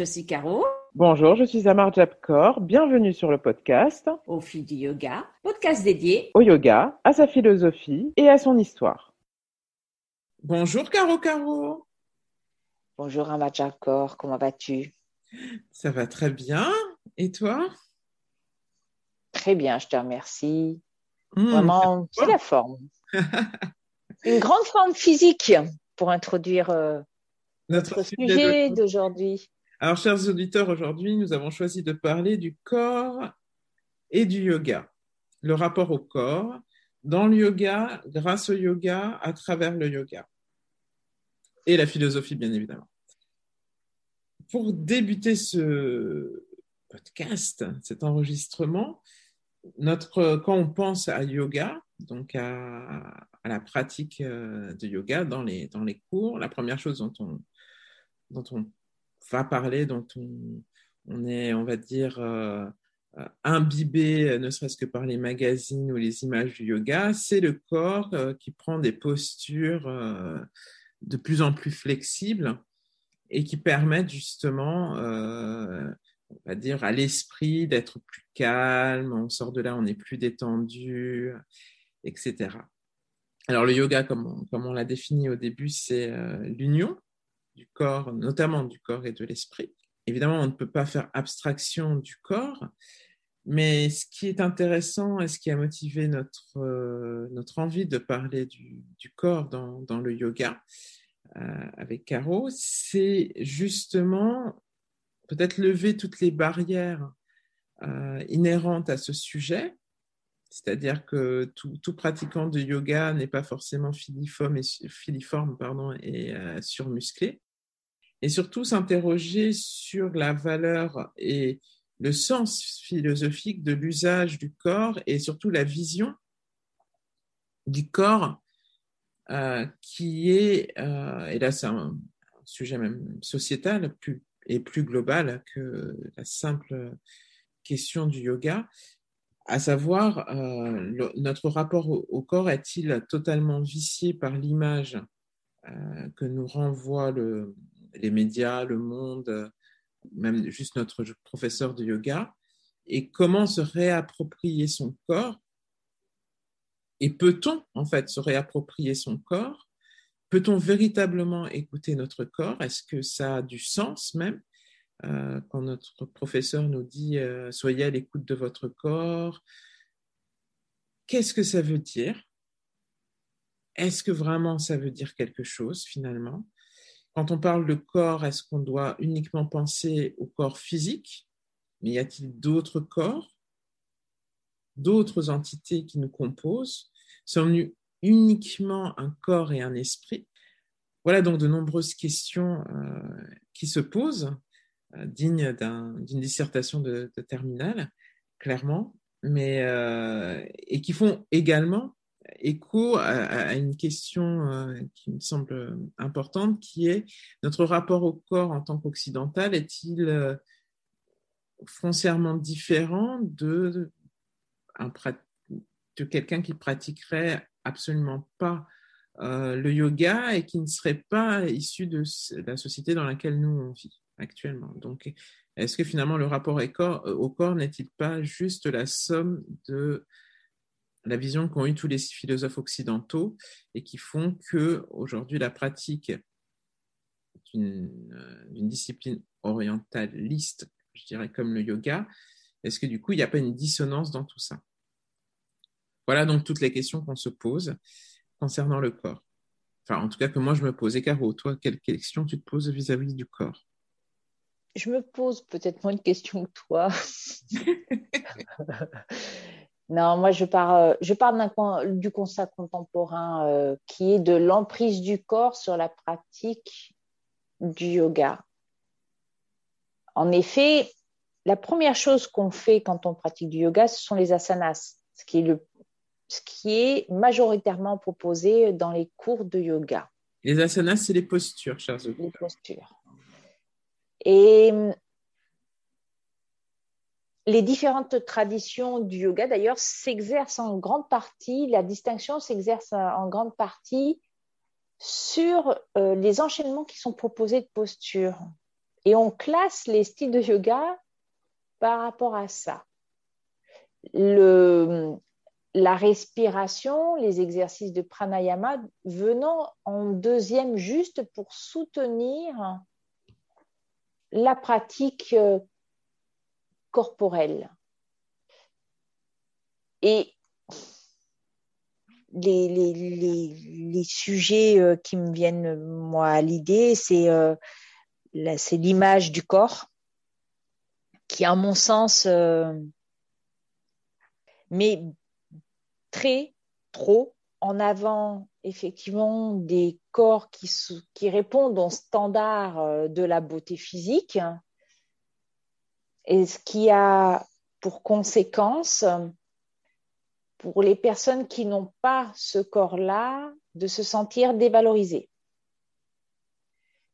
je suis Caro. Bonjour, je suis Amar Jabkor. Bienvenue sur le podcast Au fil du yoga, podcast dédié au yoga, à sa philosophie et à son histoire. Bonjour Caro Caro. Bonjour Amar Jabkor, comment vas-tu? Ça va très bien. Et toi? Très bien, je te remercie. Mmh, Vraiment, c'est la forme. Une grande forme physique pour introduire euh, notre notre sujet d'aujourd'hui. Alors, chers auditeurs, aujourd'hui, nous avons choisi de parler du corps et du yoga. Le rapport au corps, dans le yoga, grâce au yoga, à travers le yoga. Et la philosophie, bien évidemment. Pour débuter ce podcast, cet enregistrement, notre, quand on pense à yoga, donc à, la pratique euh, de yoga dans les, dans les cours, la première chose dont on, dont on va parler, dont on, est, on va dire, euh, euh, imbibé, ne serait-ce que par les magazines ou les images du yoga, c'est le corps euh, qui prend des postures de plus en plus flexibles et qui permettent justement, on va dire, à l'esprit d'être plus calme, on sort de là, on est plus détendu, etc. Alors le yoga, comme on, l'a défini au début, c'est l'union corps, notamment du corps et de l'esprit. Évidemment, on ne peut pas faire abstraction du corps, mais ce qui est intéressant et ce qui a motivé notre, euh, notre envie de parler du, corps dans, le yoga euh, avec Caro, c'est justement peut-être lever toutes les barrières euh, inhérentes à ce sujet, c'est-à-dire que tout, pratiquant de yoga n'est pas forcément filiforme et, filiforme, pardon, et surmusclé. Et surtout s'interroger sur la valeur et le sens philosophique de l'usage du corps et surtout la vision du corps euh, qui est, euh, et là c'est un, sujet même sociétal plus, et plus global que la simple question du yoga, à savoir euh, notre rapport au, au corps est-il totalement vicié par l'image euh, que nous renvoient le, les médias, le monde, euh, même juste notre professeur de yoga, et comment se réapproprier son corps. Et peut-on en fait se réapproprier son corps? Peut-on véritablement écouter notre corps? Est-ce que ça a du sens même Euh, quand notre professeur nous dit euh, soyez à l'écoute de votre corps Qu'est-ce que ça veut dire? Est-ce que vraiment ça veut dire quelque chose finalement? Quand on parle de corps, est-ce qu'on doit uniquement penser au corps physique? Mais y a-t-il d'autres corps? D'autres entités qui nous composent? Sommes-nous uniquement un corps et un esprit? Voilà donc de nombreuses questions euh, qui se posent, euh, dignes d'un- d'une dissertation de, de terminale, clairement, mais, euh, et qui font également écho à, à une question euh, qui me semble importante, qui est notre rapport au corps en tant qu'occidental est-il euh, foncièrement différent de quelqu'un qui pratiquerait absolument pas euh, le yoga et qui ne serait pas issu de la société dans laquelle nous on vit actuellement? Donc, est-ce que finalement le rapport au corps n'est-il pas juste la somme de la vision qu'ont eu tous les philosophes occidentaux et qui font que aujourd'hui la pratique d'une euh, d'une discipline orientaliste, je dirais comme le yoga, est-ce que du coup il n'y a pas une dissonance dans tout ça? Voilà donc toutes les questions qu'on se pose concernant le corps. Enfin, en tout cas que moi je me pose. Et Caro, toi, quelles questions tu te poses vis-à-vis du corps? Je me pose peut-être moins de questions que toi. non, moi je pars, je pars du constat contemporain euh, qui est de l'emprise du corps sur la pratique du yoga. En effet, la première chose qu'on fait quand on pratique du yoga, ce sont les asanas, ce qui est, le, ce qui est majoritairement proposé dans les cours de yoga. Les asanas, c'est les postures, chers les auditeurs. postures. Et hum, les différentes traditions du yoga, d'ailleurs, s'exercent en grande partie, la distinction s'exerce en grande partie sur euh, les enchaînements qui sont proposés de postures. Et on classe les styles de yoga par rapport à ça. Le, la respiration, les exercices de pranayama venant en deuxième juste pour soutenir la pratique euh, corporelle. Et les, sujets euh, qui me viennent, moi, à l'idée, c'est euh, l'image du corps, qui, à mon sens, met très, trop en avant effectivement des corps qui, répondent aux standards euh, de la beauté physique et ce qui a pour conséquence pour les personnes qui n'ont pas ce corps-là de se sentir dévalorisées.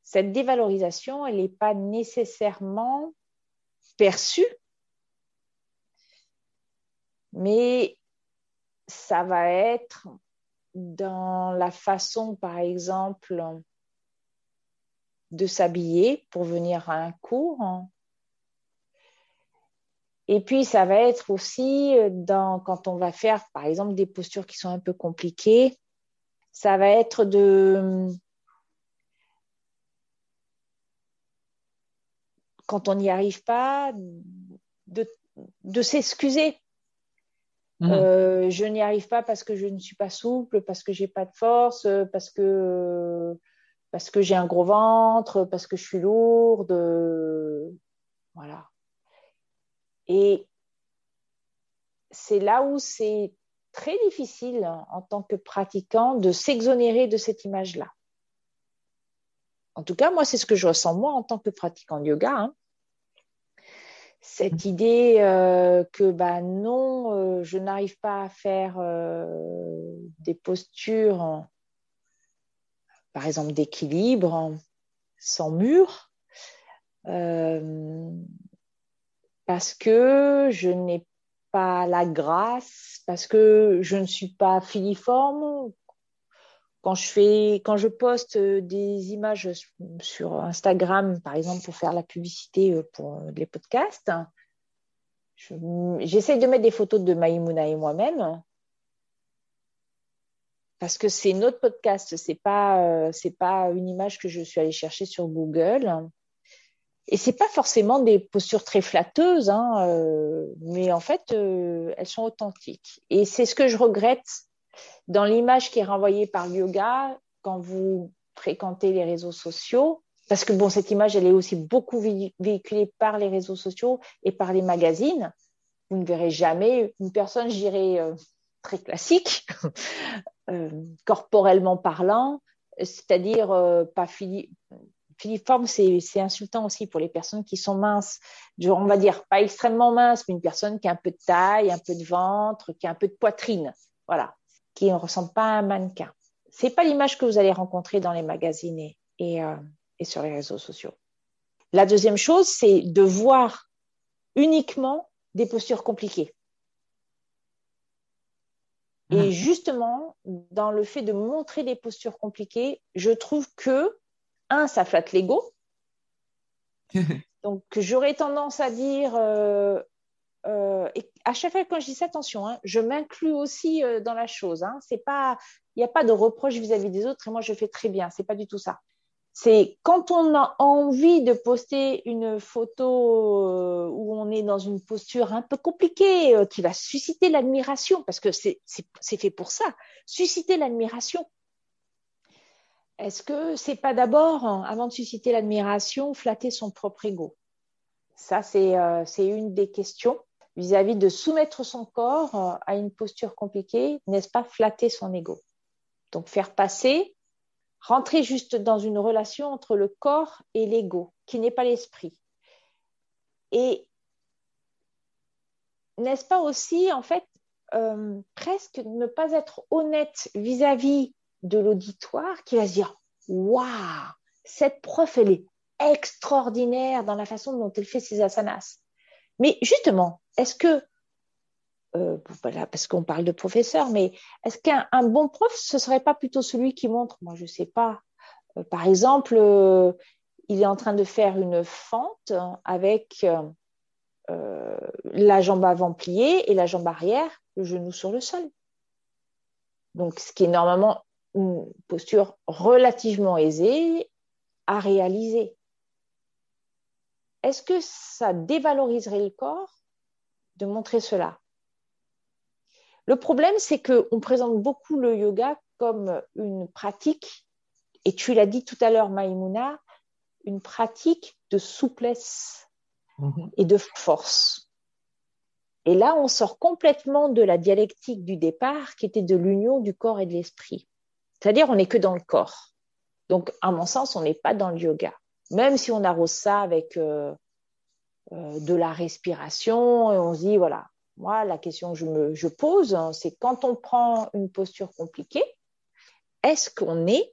Cette dévalorisation, elle n'est pas nécessairement perçue, mais ça va être dans la façon, par exemple, de s'habiller pour venir à un cours. Et puis, ça va être aussi dans, quand on va faire, par exemple, des postures qui sont un peu compliquées, ça va être de, quand on n'y arrive pas, de, de s'excuser Mhm. Euh, je n'y arrive pas parce que je ne suis pas souple, parce que j'ai pas de force, parce que parce que j'ai un gros ventre, parce que je suis lourde, voilà. Et c'est là où c'est très difficile en tant que pratiquant de s'exonérer de cette image-là. En tout cas, moi, c'est ce que je ressens moi en tant que pratiquant de yoga. Hein cette idée euh, que bah non, euh, je n'arrive pas à faire euh, des postures, par exemple d'équilibre, sans mur, parce que je n'ai pas la grâce, parce que je ne suis pas filiforme, quand je fais, quand je poste euh, des images sur Instagram, par exemple, pour faire la publicité euh, pour euh, les podcasts, j'essaye de mettre des photos de Maïmouna et moi-même parce que c'est notre podcast, c'est pas c'est pas une image que je suis allée chercher sur Google. Et c'est pas forcément des postures très flatteuses, hein, mais en fait, elles sont authentiques. Et c'est ce que je regrette dans l'image qui est renvoyée par le yoga, quand vous fréquentez les réseaux sociaux, parce que bon, cette image, elle est aussi beaucoup véhiculée par les réseaux sociaux et par les magazines. Vous ne verrez jamais une personne, je dirais, euh, très classique, euh, corporellement parlant, c'est-à-dire euh, pas filiforme, c'est insultant aussi pour les personnes qui sont minces. on va dire pas extrêmement mince, mais une personne qui a un peu de taille, un peu de ventre, qui a un peu de poitrine. Voilà qui ne ressemble pas à un mannequin. C'est pas l'image que vous allez rencontrer dans les magazines et, euh, sur les réseaux sociaux. La deuxième chose, c'est de voir uniquement des postures compliquées. Et mmh. justement, dans le fait de montrer des postures compliquées, je trouve que, un, ça flatte l'ego. Donc, j'aurais tendance à dire, euh, euh, et à chaque fois quand je dis ça, attention, hein, je m'inclus aussi euh, dans la chose. Hein. c'est pas, il n'y a pas de reproche vis-à-vis des autres et moi je fais très bien. C'est pas du tout ça. C'est quand on a envie de poster une photo où on est dans une posture un peu compliquée, qui va susciter l'admiration, parce que c'est fait pour ça, susciter l'admiration. Est-ce que c'est pas d'abord, avant de susciter l'admiration, flatter son propre ego? Ça, c'est une des questions vis-à-vis de soumettre son corps euh, à une posture compliquée, n'est-ce pas flatter son ego? Donc faire passer, rentrer juste dans une relation entre le corps et l'ego, qui n'est pas l'esprit. Et n'est-ce pas aussi, en fait, euh, presque ne pas être honnête vis-à-vis de l'auditoire qui va se dire Waouh, cette prof, elle est extraordinaire dans la façon dont elle fait ses asanas. Mais justement, est-ce que, euh, voilà, parce qu'on parle de professeur, mais est-ce qu'un bon prof, ce serait pas plutôt celui qui montre, moi je ne sais pas, euh, par exemple, euh, il est en train de faire une fente avec la jambe avant pliée et la jambe arrière, le genou sur le sol. Donc, ce qui est normalement une posture relativement aisée à réaliser. Est-ce que ça dévaloriserait le corps de montrer cela? Le problème, c'est qu'on présente beaucoup le yoga comme une pratique, et tu l'as dit tout à l'heure, Maïmouna, une pratique de souplesse mhm. et de force. Et là, on sort complètement de la dialectique du départ qui était de l'union du corps et de l'esprit. C'est-à-dire, on n'est que dans le corps. Donc, à mon sens, on n'est pas dans le yoga. Même si on arrose ça avec euh, euh, de la respiration, et on se dit, voilà, moi, la question que je me pose, hein, c'est quand on prend une posture compliquée, est-ce qu'on est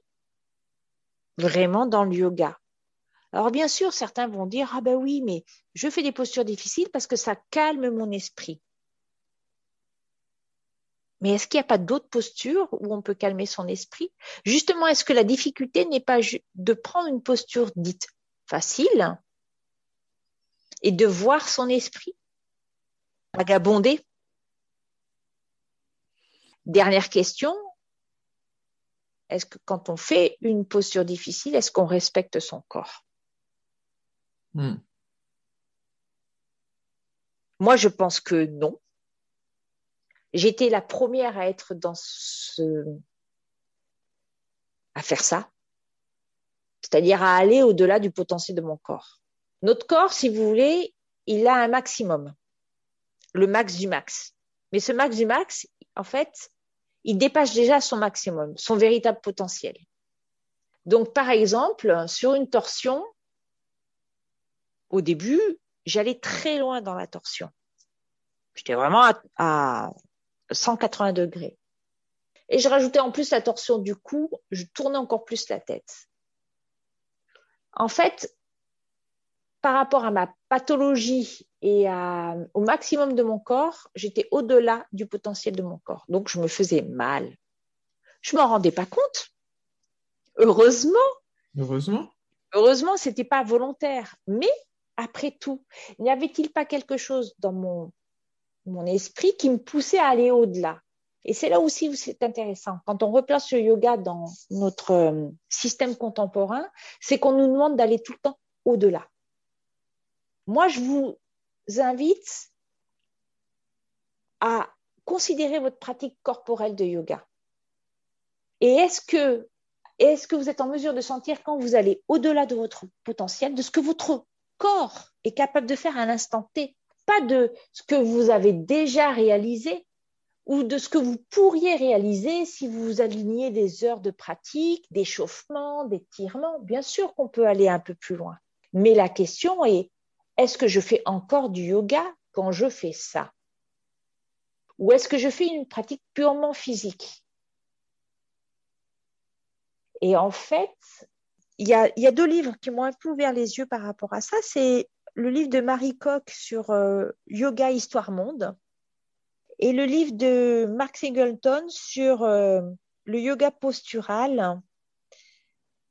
vraiment dans le yoga? Alors, bien sûr, certains vont dire, ah ben oui, mais je fais des postures difficiles parce que ça calme mon esprit. Mais est-ce qu'il n'y a pas d'autres postures où on peut calmer son esprit? Justement, est-ce que la difficulté n'est pas de prendre une posture dite facile et de voir son esprit vagabonder? Dernière question, est-ce que quand on fait une posture difficile, est-ce qu'on respecte son corps? Hmm. Moi, je pense que non. J'étais la première à être dans ce. à faire ça. C'est-à-dire à aller au-delà du potentiel de mon corps. Notre corps, si vous voulez, il a un maximum. Le max du max. Mais ce max du max, en fait, il dépasse déjà son maximum, son véritable potentiel. Donc, par exemple, sur une torsion, au début, j'allais très loin dans la torsion. J'étais vraiment à, 180 degrés. Et je rajoutais en plus la torsion du cou, je tournais encore plus la tête. En fait, par rapport à ma pathologie et au maximum de mon corps, j'étais au-delà du potentiel de mon corps. Donc, je me faisais mal. Je m'en rendais pas compte. Heureusement. Heureusement. Heureusement, c'était pas volontaire. Mais après tout, n'y avait-il pas quelque chose dans mon mon esprit qui me poussait à aller au-delà. Et c'est là aussi où c'est intéressant. Quand on replace le yoga dans notre euh, système contemporain, c'est qu'on nous demande d'aller tout le temps au-delà. Moi, je vous invite à considérer votre pratique corporelle de yoga. Et est-ce que, est-ce que vous êtes en mesure de sentir quand vous allez au-delà de votre potentiel, de ce que votre corps est capable de faire à l'instant T? Pas de ce que vous avez déjà réalisé ou de ce que vous pourriez réaliser si vous alignez des heures de pratique, d'échauffement, d'étirement. Bien sûr qu'on peut aller un peu plus loin. Mais la question est, est-ce que je fais encore du yoga quand je fais ça? Ou est-ce que je fais une pratique purement physique? Et en fait, il y a, y a, deux livres qui m'ont un peu ouvert les yeux par rapport à ça. C'est le livre de Marie Koch sur euh, Yoga Histoire Monde et le livre de Mark Singleton sur euh, le yoga postural,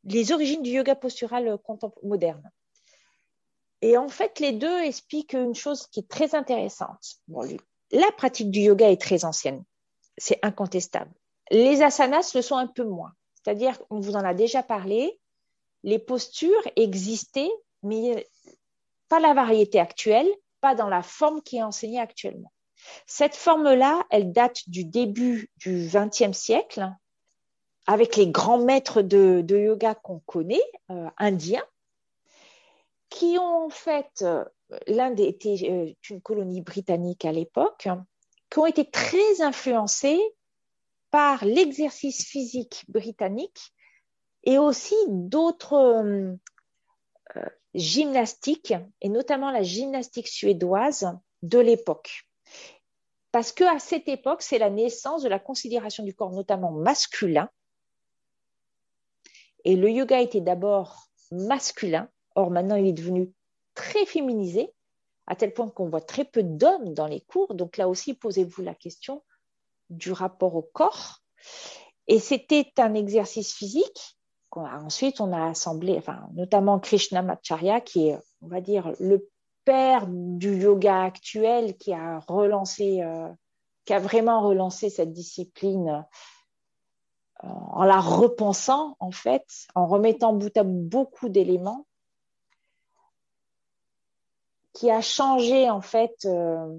les origines du yoga postural moderne. Et en fait, les deux expliquent une chose qui est très intéressante. la pratique du yoga est très ancienne, c'est incontestable. Les asanas le sont un peu moins. C'est-à-dire, on vous en a déjà parlé, les postures existaient, mais pas la variété actuelle, pas dans la forme qui est enseignée actuellement. Cette forme-là, elle date du début du XXe siècle, avec les grands maîtres de, yoga qu'on connaît, euh, indiens, qui ont en fait, euh, l'Inde était euh, une colonie britannique à l'époque, qui ont été très influencés par l'exercice physique britannique et aussi d'autres gymnastique, et notamment la gymnastique suédoise de l'époque. Parce que à cette époque, c'est la naissance de la considération du corps, notamment masculin. Et le yoga était d'abord masculin. Or, maintenant, il est devenu très féminisé, à tel point qu'on voit très peu d'hommes dans les cours. Donc là aussi, posez-vous la question du rapport au corps. Et c'était un exercice physique ensuite, on a assemblé, enfin, notamment Krishnamacharya, qui est, on va dire, le père du yoga actuel, qui a relancé, euh, qui a vraiment relancé cette discipline euh, en la repensant, en fait, en remettant bout à bout beaucoup d'éléments, qui a changé, en fait, euh,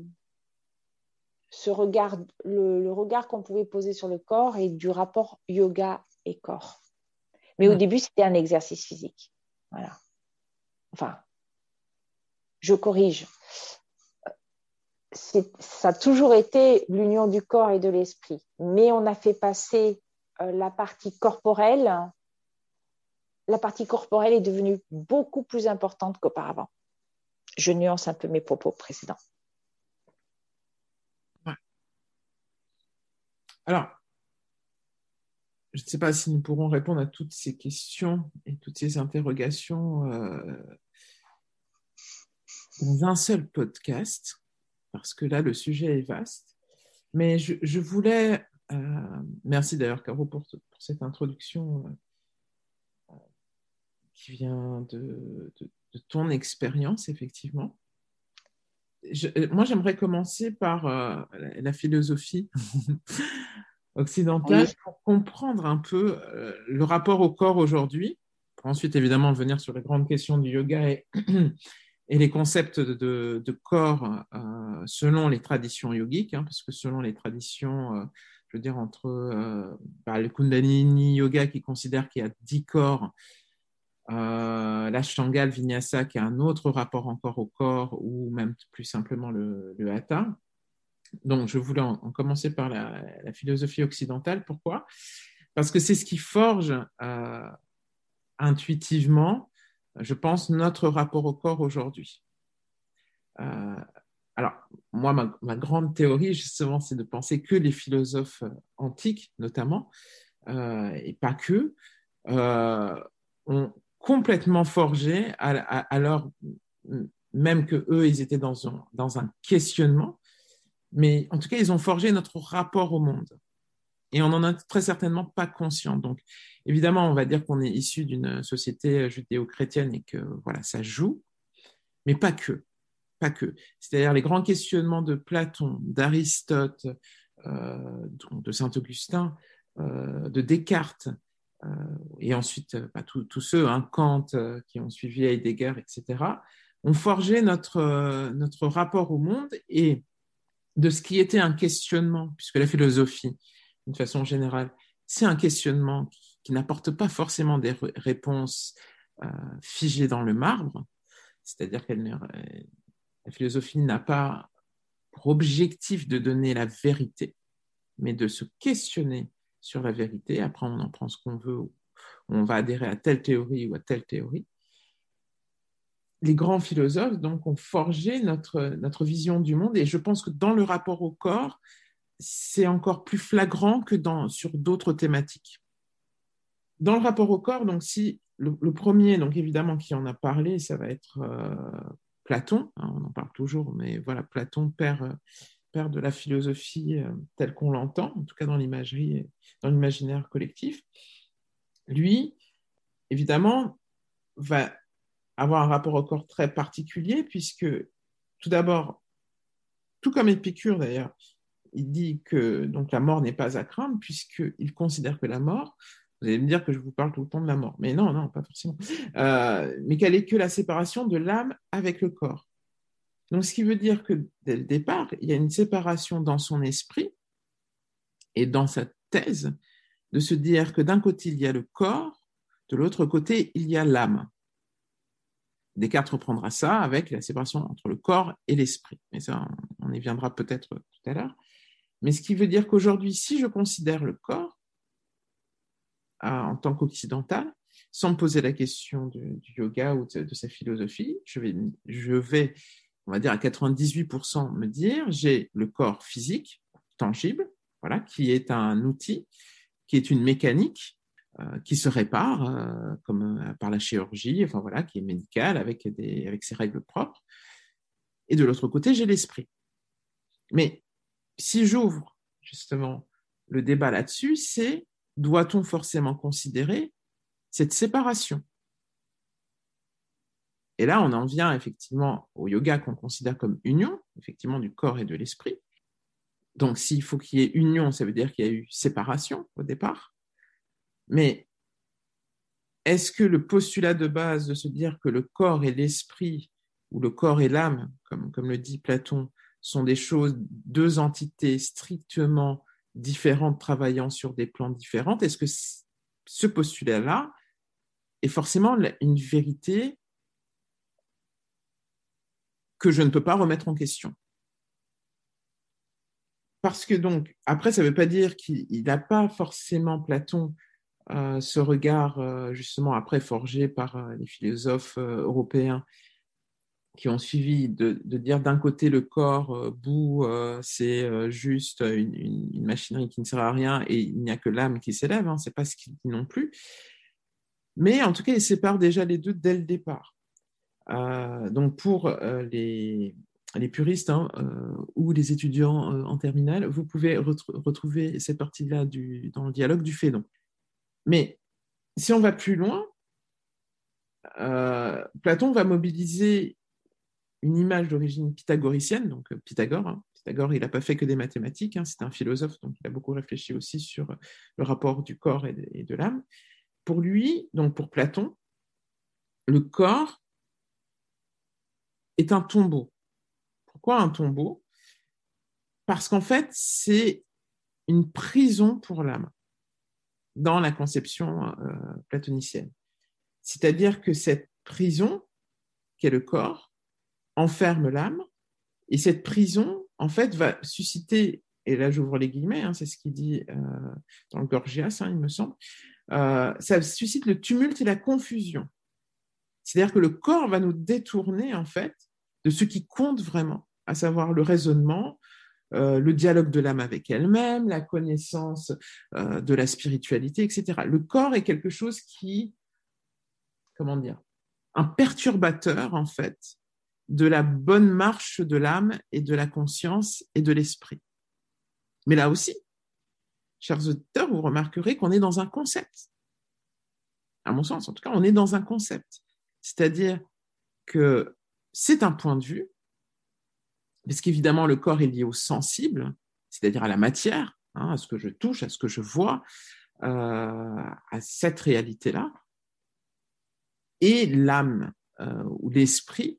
le, le regard qu'on pouvait poser sur le corps et du rapport yoga et corps. Mais au début, c'était un exercice physique. Voilà. Enfin, je corrige. Ça a toujours été l'union du corps et de l'esprit. Mais on a fait passer euh, la partie corporelle. La partie corporelle est devenue beaucoup plus importante qu'auparavant. Je nuance un peu mes propos précédents. Alors, je ne sais pas si nous pourrons répondre à toutes ces questions et toutes ces interrogations euh, dans un seul podcast, parce que là, le sujet est vaste. Mais je, voulais, euh, merci d'ailleurs Caro pour, cette introduction euh, qui vient de, ton expérience, effectivement. moi, j'aimerais commencer par la philosophie occidentale pour comprendre un peu euh, le rapport au corps aujourd'hui. Pour ensuite, évidemment, venir sur les grandes questions du yoga et, et les concepts de, de, corps euh, selon les traditions yogiques, hein, parce que selon les traditions, euh, je veux dire, entre bah, le Kundalini Yoga qui considère qu'il y a dix corps, euh, l'Ashtanga, le Vinyasa qui a un autre rapport encore au corps, ou même plus simplement le, le Hatha donc, je voulais en, commencer par la, philosophie occidentale. Pourquoi? Parce que c'est ce qui forge euh, intuitivement, je pense, notre rapport au corps aujourd'hui. Euh, alors, moi, ma, grande théorie, justement, c'est de penser que les philosophes antiques, notamment, euh, et pas que, ont complètement forgé, alors même que eux, ils étaient dans un questionnement, mais en tout cas, ils ont forgé notre rapport au monde. Et on n'en a très certainement pas conscient. Donc, évidemment, on va dire qu'on est issu d'une société judéo-chrétienne et que voilà, ça joue, mais pas que. Pas que. C'est-à-dire les grands questionnements de Platon, d'Aristote, euh, de Saint-Augustin, euh, de Descartes, euh, et ensuite bah, tous ceux, hein, Kant, qui ont suivi Heidegger, etc., ont forgé notre, notre rapport au monde et de ce qui était un questionnement, puisque la philosophie, d'une façon générale, c'est un questionnement qui, n'apporte pas forcément des réponses euh, figées dans le marbre, c'est-à-dire que la philosophie n'a pas pour objectif de donner la vérité, mais de se questionner sur la vérité. Après, on en prend ce qu'on veut, on va adhérer à telle théorie ou à telle théorie les grands philosophes donc ont forgé notre, notre vision du monde et je pense que dans le rapport au corps, c'est encore plus flagrant que dans, sur d'autres thématiques. Dans le rapport au corps, donc si le, premier, donc évidemment qui en a parlé, ça va être euh, Platon, hein, on en parle toujours, mais voilà, Platon, père, père de la philosophie euh, telle qu'on l'entend, en tout cas dans l'imagerie, dans l'imaginaire collectif. Lui, évidemment, va avoir un rapport au corps très particulier, puisque tout d'abord, tout comme Épicure d'ailleurs, il dit que donc la mort n'est pas à craindre, puisqu'il considère que la mort, vous allez me dire que je vous parle tout le temps de la mort, mais non, non, pas forcément, euh, mais qu'elle est que la séparation de l'âme avec le corps. Donc, ce qui veut dire que dès le départ, il y a une séparation dans son esprit et dans sa thèse de se dire que d'un côté, il y a le corps, de l'autre côté, il y a l'âme. Descartes reprendra ça avec la séparation entre le corps et l'esprit. Mais ça, on y viendra peut-être tout à l'heure. Mais ce qui veut dire qu'aujourd'hui, si je considère le corps euh, en tant qu'occidental, sans me poser la question du, yoga ou de, sa philosophie, je vais, je vais, on va dire à 98% me dire, j'ai le corps physique, tangible, voilà, qui est un outil, qui est une mécanique, qui se répare euh, comme euh, par la chirurgie, enfin voilà, qui est médicale avec, des, avec ses règles propres. Et de l'autre côté, j'ai l'esprit. Mais si j'ouvre justement le débat là-dessus, c'est doit-on forcément considérer cette séparation? Et là, on en vient effectivement au yoga qu'on considère comme union, effectivement, du corps et de l'esprit. Donc, s'il faut qu'il y ait union, ça veut dire qu'il y a eu séparation au départ. Mais est-ce que le postulat de base de se dire que le corps et l'esprit, ou le corps et l'âme, comme, le dit Platon, sont des choses, deux entités strictement différentes travaillant sur des plans différents, est-ce que ce postulat-là est forcément une vérité que je ne peux pas remettre en question? Parce que donc, après, ça ne veut pas dire qu'il n'a pas forcément, Platon, euh, ce regard euh, justement après forgé par euh, les philosophes européens qui ont suivi de, dire d'un côté le corps bout, c'est juste une, machinerie qui ne sert à rien et il n'y a que l'âme qui s'élève, hein, c'est pas ce qu'il dit non plus. Mais en tout cas, il sépare déjà les deux dès le départ. Donc pour les, les, puristes hein, ou les étudiants en terminale, vous pouvez retrouver cette partie-là dans le dialogue du Fédon. Mais si on va plus loin, Platon va mobiliser une image d'origine pythagoricienne, donc Pythagore. Hein. Pythagore, il n'a pas fait que des mathématiques, hein, c'est un philosophe, donc il a beaucoup réfléchi aussi sur le rapport du corps et de l'âme. Pour lui, donc pour Platon, le corps est un tombeau. Pourquoi un tombeau? Parce qu'en fait, c'est une prison pour l'âme dans la conception euh, platonicienne. C'est-à-dire que cette prison, qui est le corps, enferme l'âme, et cette prison, en fait, va susciter, et là j'ouvre les guillemets, hein, c'est ce qu'il dit euh, dans le Gorgias, hein, il me semble, euh, ça suscite le tumulte et la confusion. C'est-à-dire que le corps va nous détourner, en fait, de ce qui compte vraiment, à savoir le raisonnement, euh, le dialogue de l'âme avec elle-même, la connaissance euh, de la spiritualité, etc. Le corps est quelque chose qui, comment dire, un perturbateur, en fait, de la bonne marche de l'âme et de la conscience et de l'esprit. Mais là aussi, chers auditeurs, vous remarquerez qu'on est dans un concept. À mon sens, en tout cas, on est dans un concept. C'est-à-dire que c'est un point de vue, parce qu'évidemment, le corps est lié au sensible, c'est-à-dire à la matière, hein, à ce que je touche, à ce que je vois, euh, à cette réalité-là. Et l'âme euh, ou l'esprit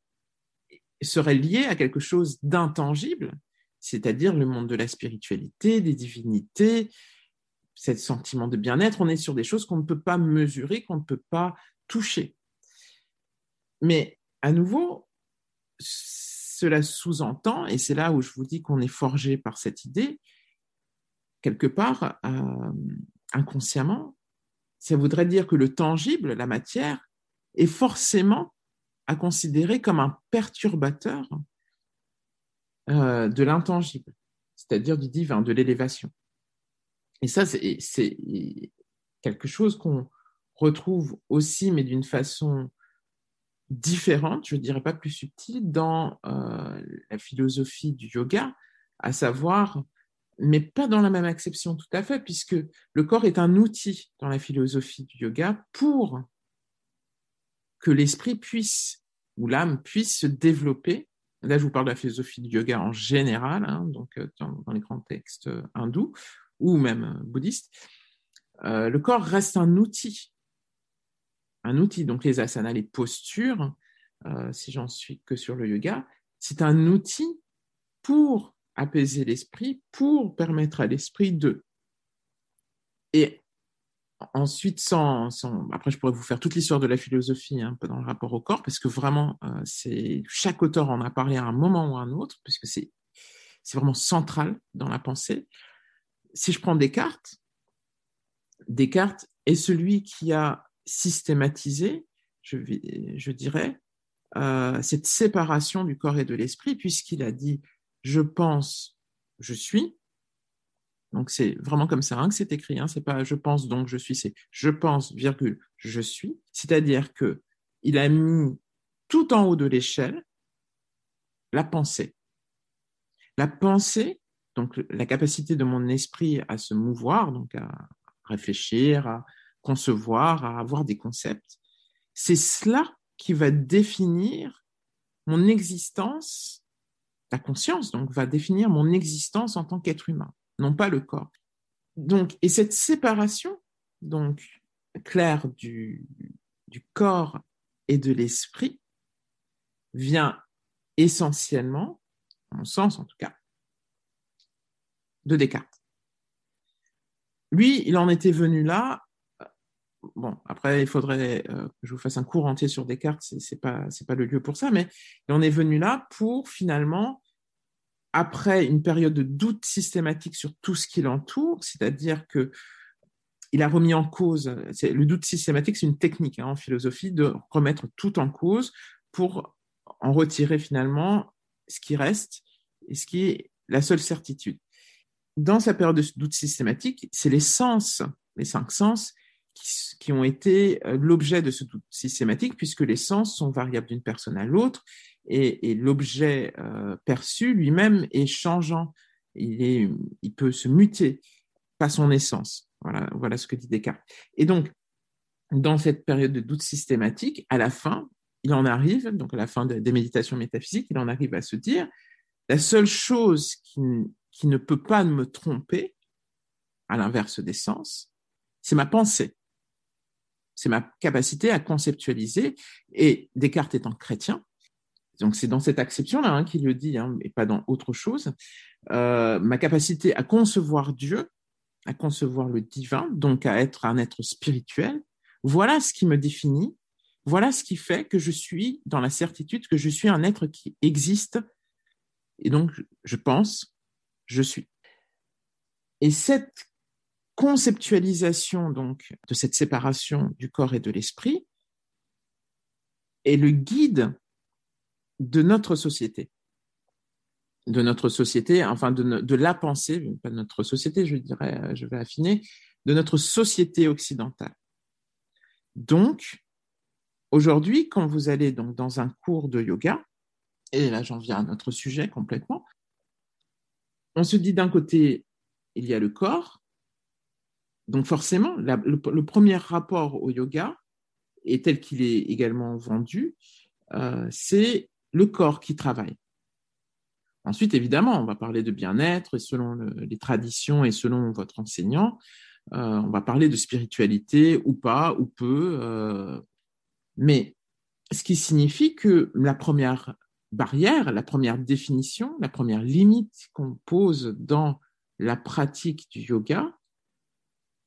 serait lié à quelque chose d'intangible, c'est-à-dire le monde de la spiritualité, des divinités, ce sentiment de bien-être. On est sur des choses qu'on ne peut pas mesurer, qu'on ne peut pas toucher. Mais à nouveau, cela sous-entend, et c'est là où je vous dis qu'on est forgé par cette idée, quelque part, euh, inconsciemment, ça voudrait dire que le tangible, la matière, est forcément à considérer comme un perturbateur euh, de l'intangible, c'est-à-dire du divin, de l'élévation. Et ça, c'est quelque chose qu'on retrouve aussi, mais d'une façon différente, je ne dirais pas plus subtile, dans euh, la philosophie du yoga, à savoir, mais pas dans la même acception tout à fait, puisque le corps est un outil dans la philosophie du yoga pour que l'esprit puisse, ou l'âme puisse se développer. Là, je vous parle de la philosophie du yoga en général, hein, donc euh, dans, les grands textes hindous ou même bouddhistes. Euh, le corps reste un outil un outil. Donc les asanas, les postures, euh, si j'en suis que sur le yoga, c'est un outil pour apaiser l'esprit, pour permettre à l'esprit de. Et ensuite, sans, après, je pourrais vous faire toute l'histoire de la philosophie un peu dans le rapport au corps, parce que vraiment, euh, c'est chaque auteur en a parlé à un moment ou à un autre, puisque c'est c'est vraiment central dans la pensée. Si je prends Descartes, Descartes est celui qui a systématiser, je, dirais, euh, cette séparation du corps et de l'esprit, puisqu'il a dit je pense, je suis. Donc c'est vraiment comme ça hein, que c'est écrit. Hein, c'est pas je pense donc je suis, c'est je pense virgule je suis. C'est-à-dire que il a mis tout en haut de l'échelle la pensée. La pensée, donc la capacité de mon esprit à se mouvoir, donc à réfléchir, à concevoir, à avoir des concepts. C'est cela qui va définir mon existence, la conscience, donc, va définir mon existence en tant qu'être humain, non pas le corps. Donc, et cette séparation, donc, claire du, du corps et de l'esprit, vient essentiellement, en mon sens en tout cas, de Descartes. Lui, il en était venu là. Bon, après, il faudrait euh, que je vous fasse un cours entier sur Descartes, c'est, c'est pas, pas le lieu pour ça, mais en est venu là pour finalement, après une période de doute systématique sur tout ce qui l'entoure, c'est-à-dire que il a remis en cause, le doute systématique, c'est une technique hein, en philosophie de remettre tout en cause pour en retirer finalement ce qui reste et ce qui est la seule certitude. Dans sa période de doute systématique, c'est les sens, les cinq sens, qui, ont été euh, l'objet de ce doute systématique, puisque les sens sont variables d'une personne à l'autre, et, l'objet euh, perçu lui-même est changeant. Il, est, il peut se muter, pas son essence. Voilà, voilà ce que dit Descartes. Et donc, dans cette période de doute systématique, à la fin, il en arrive, donc à la fin des méditations métaphysiques, il en arrive à se dire, la seule chose qui, qui ne peut pas me tromper, à l'inverse des sens, c'est ma pensée. C'est ma capacité à conceptualiser. Et Descartes étant chrétien, donc c'est dans cette acception-là hein, qu'il le dit, hein, et pas dans autre chose, euh, ma capacité à concevoir Dieu, à concevoir le divin, donc à être un être spirituel, voilà ce qui me définit, voilà ce qui fait que je suis dans la certitude que je suis un être qui existe. Et donc, je pense je suis. Et cette conceptualisation donc de cette séparation du corps et de l'esprit est le guide de notre société, de notre société, enfin de, la pensée, pas de notre société, je dirais, je vais affiner, de notre société occidentale. Donc, aujourd'hui, quand vous allez donc dans un cours de yoga, et là j'en viens à notre sujet complètement, on se dit d'un côté, il y a le corps. Donc forcément, le, premier rapport au yoga, et tel qu'il est également vendu, euh, c'est le corps qui travaille. Ensuite, évidemment, on va parler de bien-être et selon les traditions et selon votre enseignant, euh, on va parler de spiritualité ou pas, ou peu. Euh, mais ce qui signifie que la première barrière, la première définition, la première limite qu'on pose dans la pratique du yoga,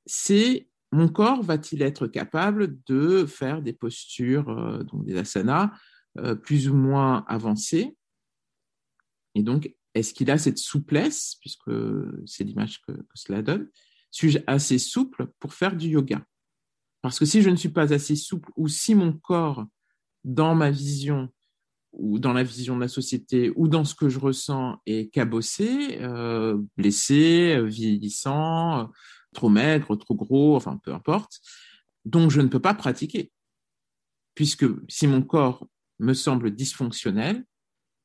c'est mon corps va-t-il être capable de faire des postures, euh, donc des asanas, euh, plus ou moins avancées? Et donc, est-ce qu'il a cette souplesse, puisque c'est l'image que, cela donne, suis-je assez souple pour faire du yoga? Parce que si je ne suis pas assez souple, ou si mon corps, dans ma vision, ou dans la vision de la société ou dans ce que je ressens est cabossé, euh, blessé, vieillissant, trop maigre, trop gros, enfin peu importe, donc je ne peux pas pratiquer. Puisque si mon corps me semble dysfonctionnel,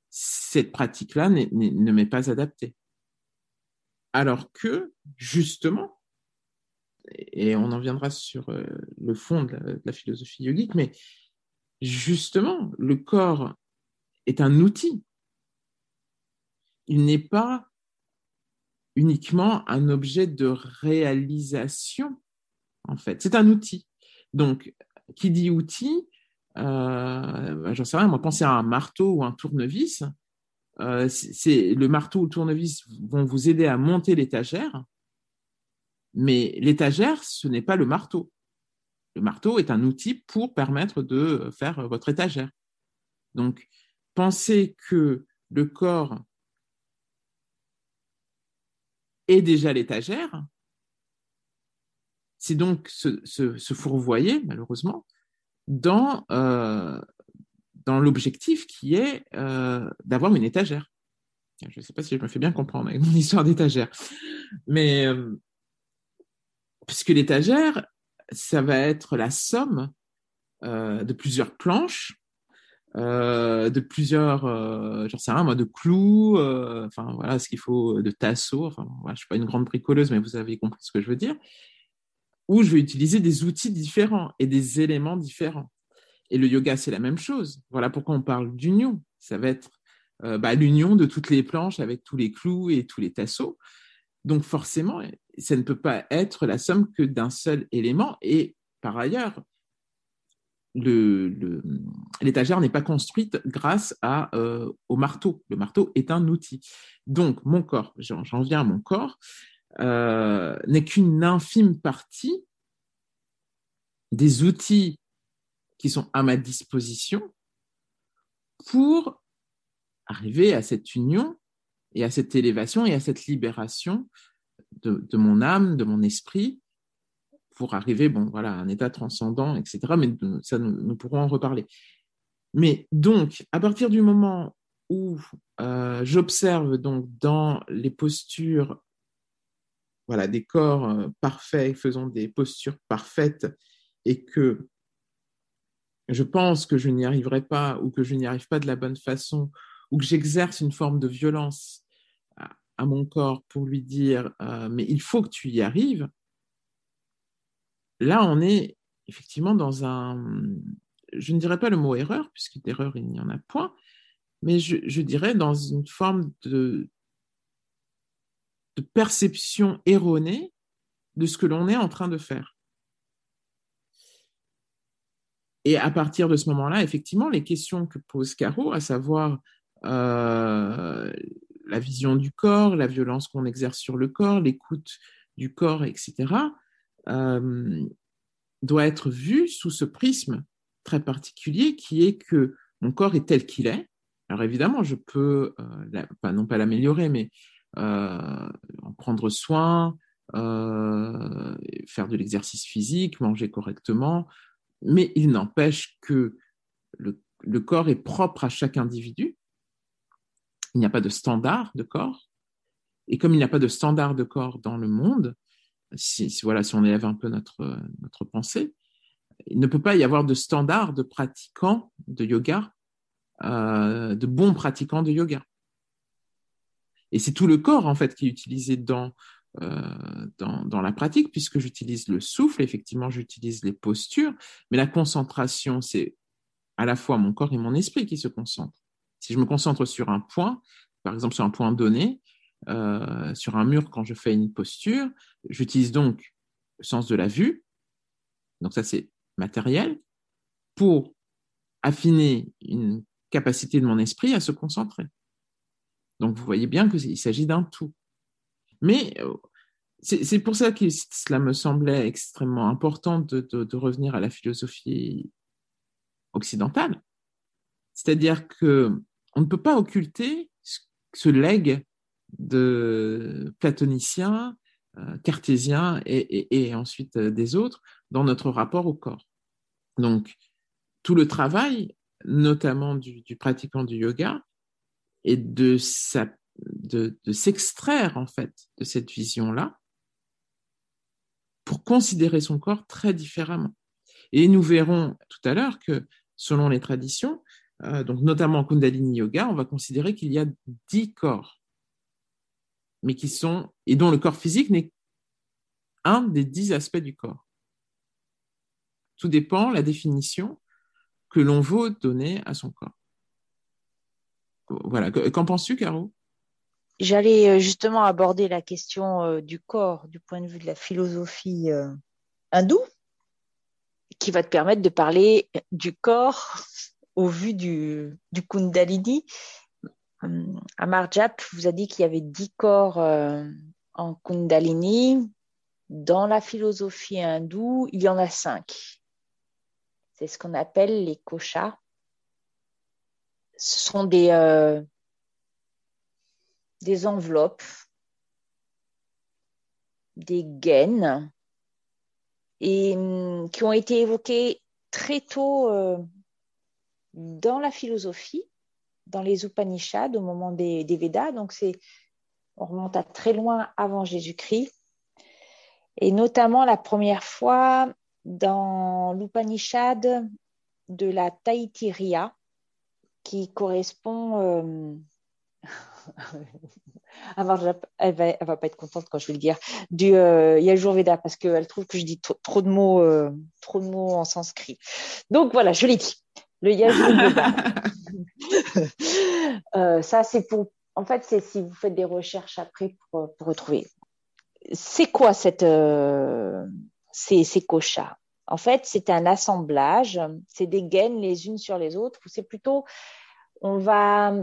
cette pratique-là ne m'est pas adaptée. Alors que, justement, et on en viendra sur euh, le fond de la philosophie yogique, mais justement, le corps est un outil. Il n'est pas uniquement un objet de réalisation, en fait. C'est un outil. Donc, qui dit outil, euh, j'en sais rien, moi, penser à un marteau ou un tournevis. Euh, c'est le marteau ou le tournevis vont vous aider à monter l'étagère, mais l'étagère, ce n'est pas le marteau. Le marteau est un outil pour permettre de faire votre étagère. Donc, penser que le corps est déjà l'étagère, c'est donc se, fourvoyer, malheureusement, dans, euh, dans l'objectif qui est euh, d'avoir une étagère. Je ne sais pas si je me fais bien comprendre avec mon histoire d'étagère. Mais euh, puisque l'étagère, ça va être la somme de plusieurs planches euh, de plusieurs, euh, j'en sais rien moi, de clous, euh, enfin voilà, ce qu'il faut de tasseaux. Enfin, voilà, je suis pas une grande bricoleuse, mais vous avez compris ce que je veux dire. où je vais utiliser des outils différents et des éléments différents. Et le yoga, c'est la même chose. Voilà pourquoi on parle d'union. Ça va être euh, bah, l'union de toutes les planches avec tous les clous et tous les tasseaux. Donc forcément, ça ne peut pas être la somme que d'un seul élément. Et par ailleurs, l'étagère n'est pas construite grâce à, euh, au marteau. Le marteau est un outil. Donc, mon corps, j'en viens à mon corps, euh, n'est qu'une infime partie des outils qui sont à ma disposition pour arriver à cette union et à cette élévation et à cette libération de, de mon âme, de mon esprit, pour arriver, bon, voilà, à un état transcendant, etc. Mais ça, nous, pourrons en reparler. Mais donc, à partir du moment où euh, j'observe donc dans les postures, voilà, des corps euh, parfaits, faisant des postures parfaites, et que je pense que je n'y arriverai pas ou que je n'y arrive pas de la bonne façon, ou que j'exerce une forme de violence à, mon corps pour lui dire euh, mais il faut que tu y arrives, là, on est effectivement dans un, je ne dirais pas le mot erreur, puisque d'erreur, il n'y en a point, mais je, dirais dans une forme de, perception erronée de ce que l'on est en train de faire. Et à partir de ce moment-là, effectivement, les questions que pose Caro, à savoir euh, la vision du corps, la violence qu'on exerce sur le corps, l'écoute du corps, etc., euh, doit être vu sous ce prisme très particulier qui est que mon corps est tel qu'il est. Alors évidemment, je peux, euh, non pas l'améliorer, mais euh, en prendre soin, faire de l'exercice physique, manger correctement, mais il n'empêche que le, corps est propre à chaque individu. Il n'y a pas de standard de corps. Et comme il n'y a pas de standard de corps dans le monde, si, voilà, si on élève un peu notre, notre pensée, il ne peut pas y avoir de standard de pratiquants de yoga, euh, de bons pratiquants de yoga. Et c'est tout le corps, en fait, qui est utilisé dans, euh, dans, dans, la pratique, puisque j'utilise le souffle, effectivement, j'utilise les postures, mais la concentration, c'est à la fois mon corps et mon esprit qui se concentrent. Si je me concentre sur un point, par exemple sur un point donné, euh, sur un mur quand je fais une posture. J'utilise donc le sens de la vue, donc ça c'est matériel, pour affiner une capacité de mon esprit à se concentrer. Donc vous voyez bien qu'il s'agit d'un tout. Mais euh, c'est pour ça que cela me semblait extrêmement important de, revenir à la philosophie occidentale. C'est-à-dire que on ne peut pas occulter ce legs de platoniciens, euh, cartésiens et, ensuite euh, des autres dans notre rapport au corps. Donc, tout le travail, notamment du, pratiquant du yoga, est de, s'extraire en fait de cette vision-là pour considérer son corps très différemment. Et nous verrons tout à l'heure que selon les traditions, euh, donc notamment en Kundalini Yoga, on va considérer qu'il y a dix corps mais qui sont, et dont le corps physique n'est un des dix aspects du corps. Tout dépend la définition que l'on veut donner à son corps. Voilà. Qu'en penses-tu, Caro? J'allais euh, justement aborder la question euh, du corps du point de vue de la philosophie euh, hindoue, qui va te permettre de parler du corps au vu du, du Kundalini Amar Jap vous a dit qu'il y avait dix corps euh, en Kundalini. Dans la philosophie hindoue, il y en a cinq. C'est ce qu'on appelle les koshas. Ce sont des, euh, enveloppes, des gaines, et hum, qui ont été évoquées très tôt dans la philosophie dans les Upanishads au moment des, Védas. Donc, c'est, on remonte à très loin avant Jésus-Christ. Et notamment la première fois dans l'Upanishad de la Taïtiria, qui correspond. Euh, elle va, elle va pas être contente quand je vais le dire. Du euh, Yajurveda parce qu'elle trouve que je dis trop, de mots, euh, trop de mots en sanskrit. Donc voilà, je l'ai dit. Le Yajurveda. euh, ça, c'est pour. En fait, c'est si vous faites des recherches après pour, pour retrouver. C'est quoi cette euh, ces, ces En fait, c'est un assemblage. C'est des gaines les unes sur les autres. C'est plutôt on va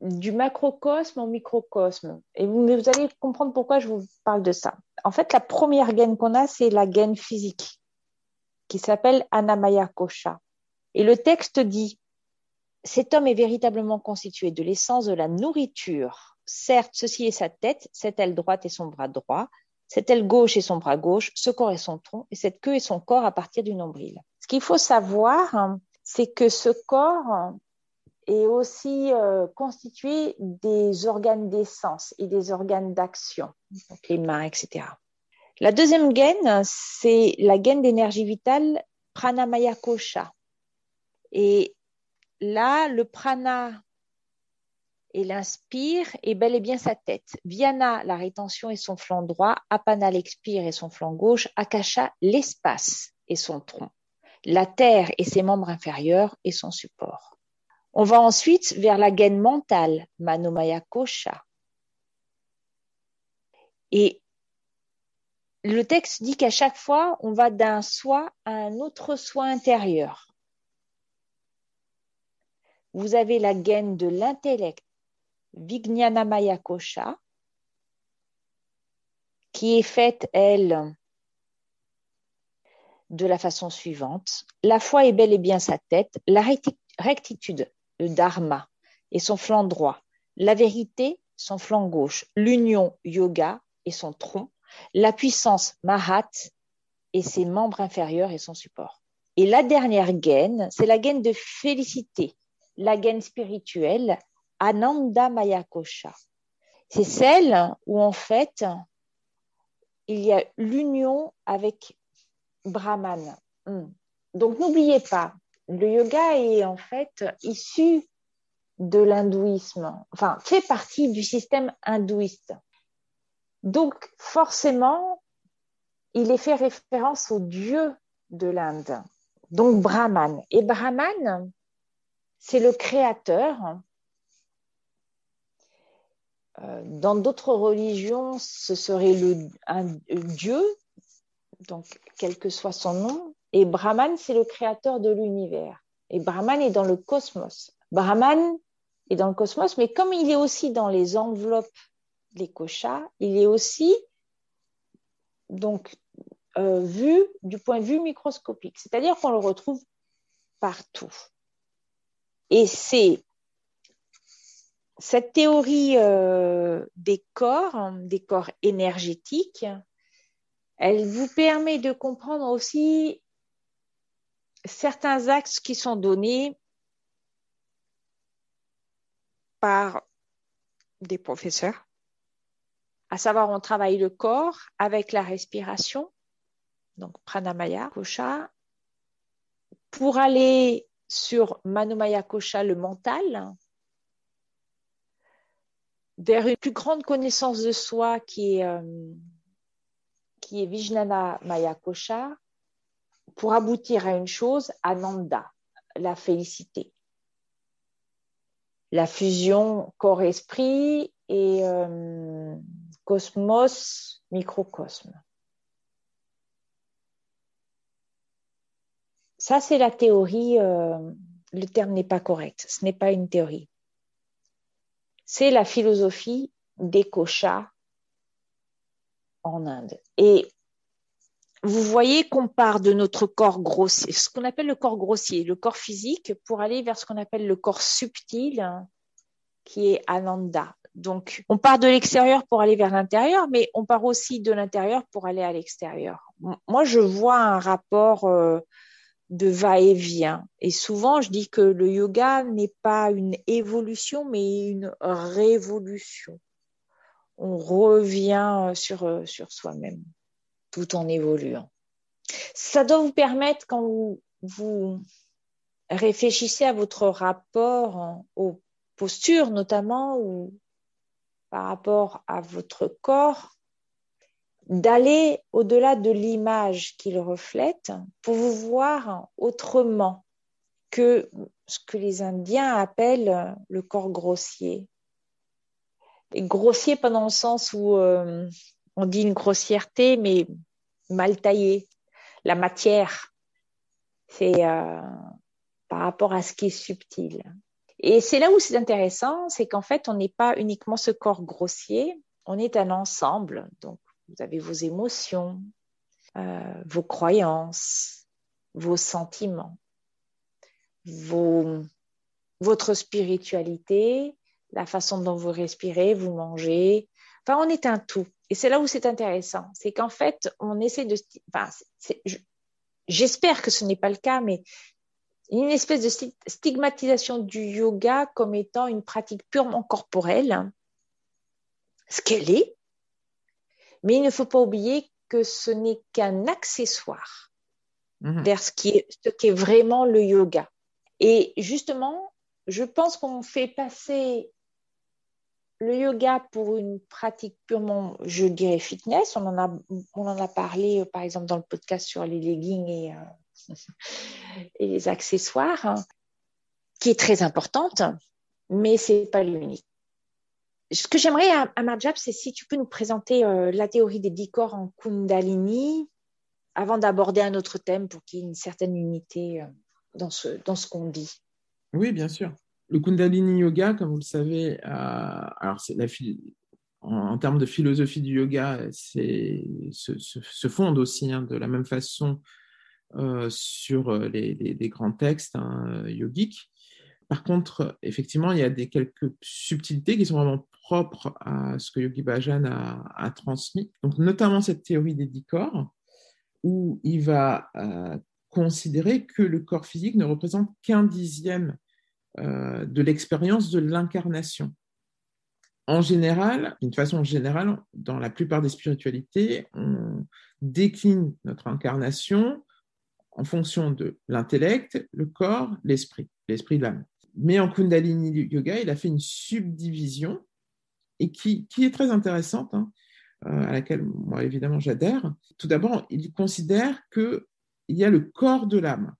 du macrocosme au microcosme. Et vous, vous, allez comprendre pourquoi je vous parle de ça. En fait, la première gaine qu'on a, c'est la gaine physique, qui s'appelle Anamaya Kosha. Et le texte dit, cet homme est véritablement constitué de l'essence de la nourriture. Certes, ceci est sa tête, cette aile droite et son bras droit, cette aile gauche et son bras gauche, ce corps et son tronc, et cette queue et son corps à partir du nombril. Ce qu'il faut savoir, c'est que ce corps est aussi euh, constitué des organes d'essence et des organes d'action, les mains, etc. La deuxième gaine, c'est la gaine d'énergie vitale pranamaya kosha. Et là, le prana et l'inspire est bel et bien sa tête. Viana, la rétention et son flanc droit. Apana, l'expire et son flanc gauche. Akasha, l'espace et son tronc. La terre et ses membres inférieurs et son support. On va ensuite vers la gaine mentale, Manomaya Kosha. Et le texte dit qu'à chaque fois, on va d'un soi à un autre soi intérieur. Vous avez la gaine de l'intellect, Vijnanamaya Kosha, qui est faite, elle, de la façon suivante. La foi est bel et bien sa tête, la rectitude le dharma et son flanc droit, la vérité, son flanc gauche, l'union, yoga et son tronc, la puissance, mahat et ses membres inférieurs et son support. Et la dernière gaine, c'est la gaine de félicité, la gaine spirituelle, Ananda Maya Kosha. C'est celle où en fait il y a l'union avec Brahman. Hmm. Donc n'oubliez pas, le yoga est en fait issu de l'hindouisme, enfin fait partie du système hindouiste. Donc forcément, il est fait référence au dieu de l'Inde, donc Brahman. Et Brahman, c'est le créateur. Euh, dans d'autres religions, ce serait un, dieu, donc quel que soit son nom, et Brahman, c'est le créateur de l'univers. Et Brahman est dans le cosmos. Brahman est dans le cosmos, mais comme il est aussi dans les enveloppes, les koshas, il est aussi donc euh, vu du point de vue microscopique, c'est-à-dire qu'on le retrouve partout. Et c'est cette théorie euh, des corps, des corps énergétiques, elle vous permet de comprendre aussi certains axes qui sont donnés par des professeurs, à savoir on travaille le corps avec la respiration, donc pranamaya, kosha, pour aller sur manomaya kosha, le mental, vers une plus grande connaissance de soi qui est, euh, Vijnana Maya Kosha, pour aboutir à une chose, Ananda, la félicité. La fusion corps-esprit et euh, cosmos-microcosme. Ça, c'est la théorie. Euh, le terme n'est pas correct. Ce n'est pas une théorie. C'est la philosophie des koshas en Inde. Et vous voyez qu'on part de notre corps grossier, ce qu'on appelle le corps grossier, le corps physique, pour aller vers ce qu'on appelle le corps subtil, qui est Ananda. Donc, on part de l'extérieur pour aller vers l'intérieur, mais on part aussi de l'intérieur pour aller à l'extérieur. Moi, je vois un rapport euh, de va-et-vient. Et souvent, je dis que le yoga n'est pas une évolution, mais une révolution. On revient sur, euh, sur soi-même tout en évoluant. Ça doit vous permettre, quand vous, réfléchissez à votre rapport aux postures notamment, ou par rapport à votre corps, d'aller au-delà de l'image qu'il reflète pour vous voir autrement que ce que les Indiens appellent le corps grossier. Grossier pas dans le sens où euh, on dit une grossièreté, mais mal taillé. La matière, c'est euh, par rapport à ce qui est subtil. Et c'est là où c'est intéressant, c'est qu'en fait, on n'est pas uniquement ce corps grossier, on est un ensemble. Donc, vous avez vos émotions, euh, vos croyances, vos sentiments, votre spiritualité, la façon dont vous respirez, vous mangez. Enfin, on est un tout. Et c'est là où c'est intéressant. C'est qu'en fait, on essaie de... Enfin, j'espère que ce n'est pas le cas, mais une espèce de stigmatisation du yoga comme étant une pratique purement corporelle, ce qu'elle est, mais il ne faut pas oublier que ce n'est qu'un accessoire mmh. vers ce qui, est, ce qui est vraiment le yoga. Et justement, je pense qu'on fait passer le yoga pour une pratique purement, je dirais, fitness. On en a, on en a parlé, par exemple, dans le podcast sur les leggings et, euh, et les accessoires, hein, qui est très importante, mais c'est pas l'unique. Ce que j'aimerais à, à c'est si tu peux nous présenter euh, la théorie des dix corps en Kundalini avant d'aborder un autre thème pour qu'il y ait une certaine unité euh, dans ce, dans ce qu'on dit. Oui, bien sûr. Le Kundalini Yoga, comme vous le savez, euh, alors en, termes de philosophie du yoga, se, se, fonde aussi hein, de la même façon sur les, grands textes hein, yogiques. Par contre, effectivement, il y a des quelques subtilités qui sont vraiment propres à ce que Yogi Bhajan a, a transmis. Donc, notamment cette théorie des dix corps, où il va euh, considérer que le corps physique ne représente qu'un dixième euh, de l'expérience de l'incarnation. En général, d'une façon générale, dans la plupart des spiritualités, on décline notre incarnation en fonction de l'intellect, le corps, l'esprit, l'esprit de l'âme. Mais en Kundalini Yoga, il a fait une subdivision et qui, est très intéressante, hein, euh, à laquelle moi évidemment j'adhère. Tout d'abord, il considère qu'il y a le corps de l'âme,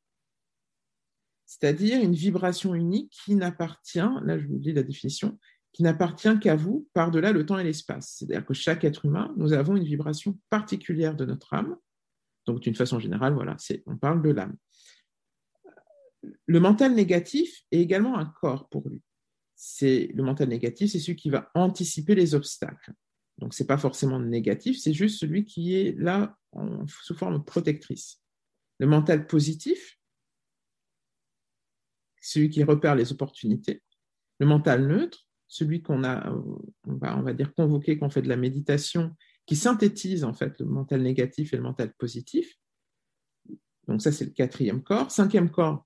c'est-à-dire une vibration unique qui n'appartient, là je vous dis la définition, qui n'appartient qu'à vous par-delà le temps et l'espace. C'est-à-dire que chaque être humain, nous avons une vibration particulière de notre âme. Donc d'une façon générale, voilà, on parle de l'âme le mental négatif est également un corps pour lui. C'est le mental négatif, c'est celui qui va anticiper les obstacles. Donc c'est pas forcément négatif, c'est juste celui qui est là sous forme protectrice. Le mental positif, celui qui repère les opportunités. Le mental neutre, celui qu'on a, on va, on va dire convoqué, qu'on fait de la méditation, qui synthétise en fait le mental négatif et le mental positif. Donc ça c'est le quatrième corps. Cinquième corps,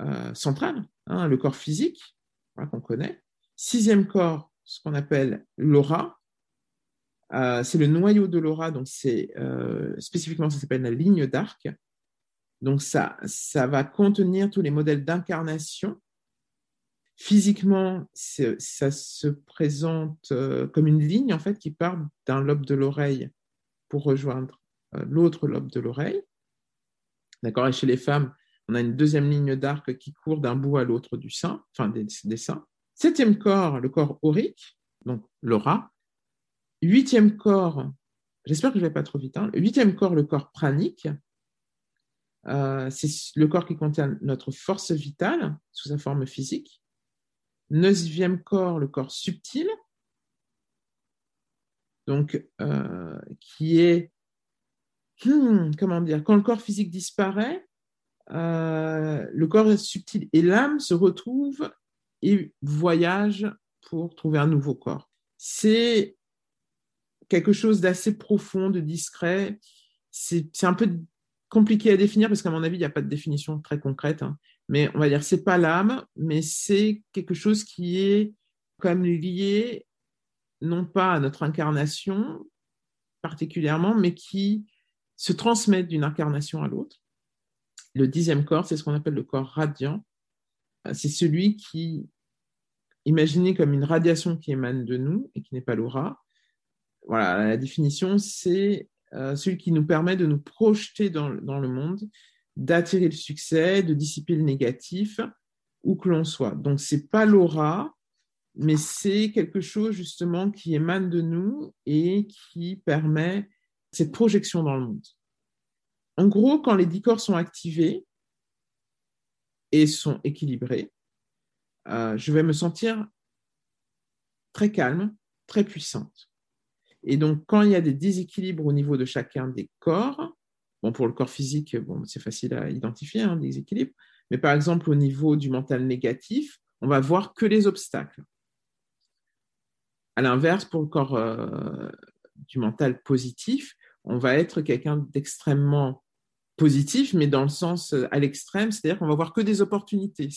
euh, central, hein, le corps physique, voilà, qu'on connaît. Sixième corps, ce qu'on appelle l'aura. Euh, c'est le noyau de l'aura, donc c'est euh, spécifiquement ça s'appelle la ligne d'arc. Donc ça, ça va contenir tous les modèles d'incarnation. Physiquement, ça se présente euh, comme une ligne en fait qui part d'un lobe de l'oreille pour rejoindre l'autre lobe de l'oreille. D'accord? Et chez les femmes, on a une deuxième ligne d'arc qui court d'un bout à l'autre du sein, enfin des, seins. Septième corps, le corps aurique, donc l'aura. Huitième corps, j'espère que je ne vais pas trop vite, hein. huitième corps, le corps pranique. Euh, c'est le corps qui contient notre force vitale sous sa forme physique. Neuvième corps, le corps subtil, donc euh, qui est, hmm, comment dire, quand le corps physique disparaît, euh, le corps subtil et l'âme se retrouvent et voyagent pour trouver un nouveau corps. C'est quelque chose d'assez profond, de discret. C'est un peu compliqué à définir parce qu'à mon avis, il n'y a pas de définition très concrète. Hein. Mais on va dire, c'est pas l'âme, mais c'est quelque chose qui est quand même lié non pas à notre incarnation particulièrement, mais qui se transmet d'une incarnation à l'autre. Le dixième corps, c'est ce qu'on appelle le corps radiant. Euh, c'est celui qui imaginé comme une radiation qui émane de nous et qui n'est pas l'aura. Voilà, la définition, c'est euh, celui qui nous permet de nous projeter dans, le monde, d'attirer le succès, de dissiper le négatif, où que l'on soit. Donc, c'est pas l'aura, mais c'est quelque chose justement qui émane de nous et qui permet cette projection dans le monde. En gros, quand les dix corps sont activés et sont équilibrés, euh, je vais me sentir très calme, très puissante. Et donc, quand il y a des déséquilibres au niveau de chacun des corps, bon, pour le corps physique, bon, c'est facile à identifier, un hein, déséquilibre, mais par exemple, au niveau du mental négatif, on va voir que les obstacles. À l'inverse, pour le corps euh, du mental positif, on va être quelqu'un d'extrêmement positif, mais dans le sens euh, à l'extrême, c'est-à-dire qu'on va voir que des opportunités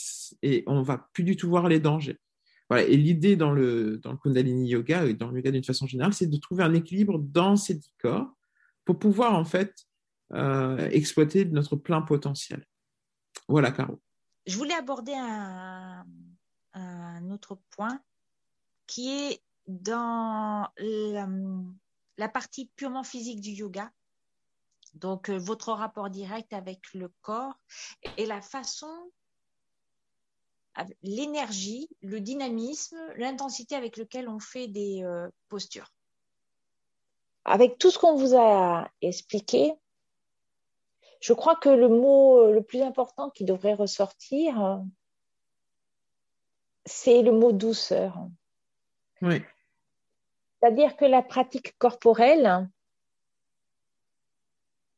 et on va plus du tout voir les dangers. Et l'idée dans le, dans le Kundalini Yoga et dans le yoga d'une façon générale, c'est de trouver un équilibre dans ces dix corps pour pouvoir en fait euh, exploiter notre plein potentiel. Voilà, Caro. Je voulais aborder un, un autre point qui est dans la, la partie purement physique du yoga, donc euh, votre rapport direct avec le corps et la façon, l'énergie, le dynamisme, l'intensité avec lequel on fait des euh, postures. Avec tout ce qu'on vous a expliqué, je crois que le mot euh, le plus important qui devrait ressortir, c'est le mot douceur. Oui. C'est-à-dire que la pratique corporelle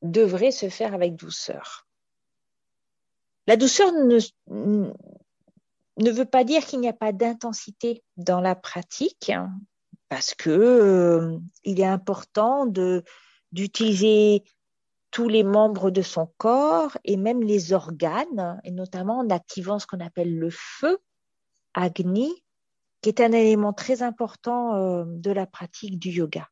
devrait se faire avec douceur. La douceur ne, ne veut pas dire qu'il n'y a pas d'intensité dans la pratique, parce que euh, il est important d'utiliser tous les membres de son corps et même les organes, et notamment en activant ce qu'on appelle le feu, Agni, qui est un élément très important euh, de la pratique du yoga.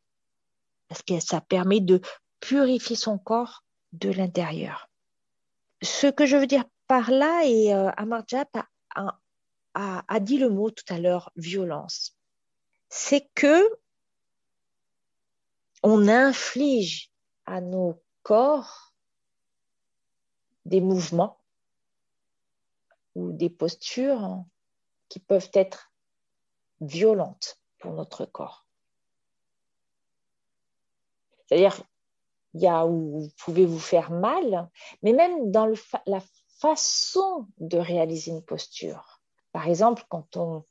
Parce que ça permet de purifier son corps de l'intérieur. Ce que je veux dire par là, et euh, Amarjap a, a, dit le mot tout à l'heure, violence, c'est que on inflige à nos corps des mouvements ou des postures qui peuvent être violente pour notre corps. C'est-à-dire, il y a où vous pouvez vous faire mal, mais même dans la façon de réaliser une posture. Par exemple, quand on,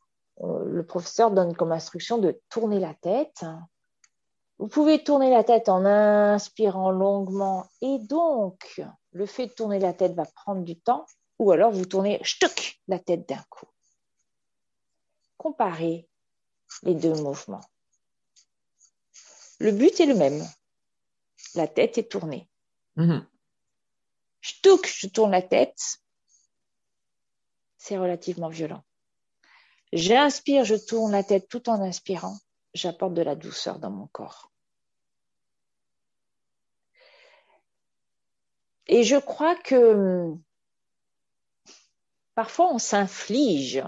le professeur donne comme instruction de tourner la tête, vous pouvez tourner la tête en inspirant longuement et donc le fait de tourner la tête va prendre du temps ou alors vous tournez la tête d'un coup comparer les deux mouvements. Le but est le même. La tête est tournée. Je touche, je tourne la tête. C'est relativement violent. J'inspire, je tourne la tête tout en inspirant. J'apporte de la douceur dans mon corps. Et je crois que parfois on s'inflige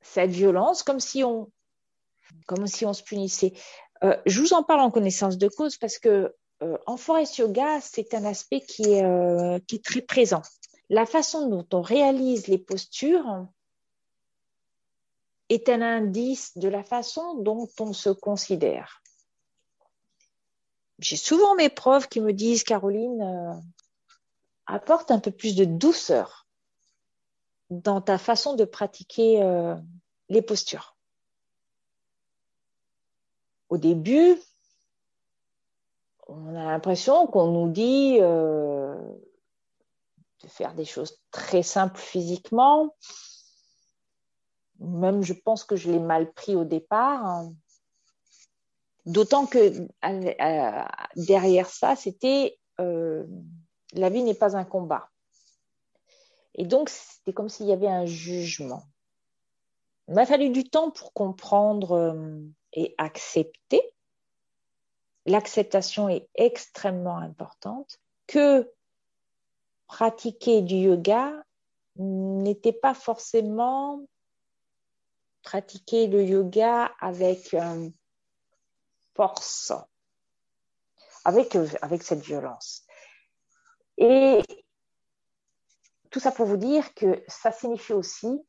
cette violence comme si on, comme si on se punissait. Euh, je vous en parle en connaissance de cause parce que euh, en forest yoga, c'est un aspect euh, qui est très présent. La façon dont on réalise les postures est un indice de la façon dont on se considère. J'ai souvent mes profs qui me disent, Caroline, apporte un peu plus de douceur dans ta façon de pratiquer euh, les postures. Au début, on a l'impression qu'on nous dit euh, de faire des choses très simples physiquement. Même, je pense que je l'ai mal pris au départ. D'autant que derrière ça, c'était euh, la vie n'est pas un combat. Et donc, c'était comme s'il y avait un jugement. Il m'a fallu du temps pour comprendre euh, et accepter. L'acceptation est extrêmement importante, que pratiquer du yoga n'était pas forcément pratiquer le yoga avec euh, force, avec, euh, avec cette violence. Et tout ça pour vous dire que ça signifie aussi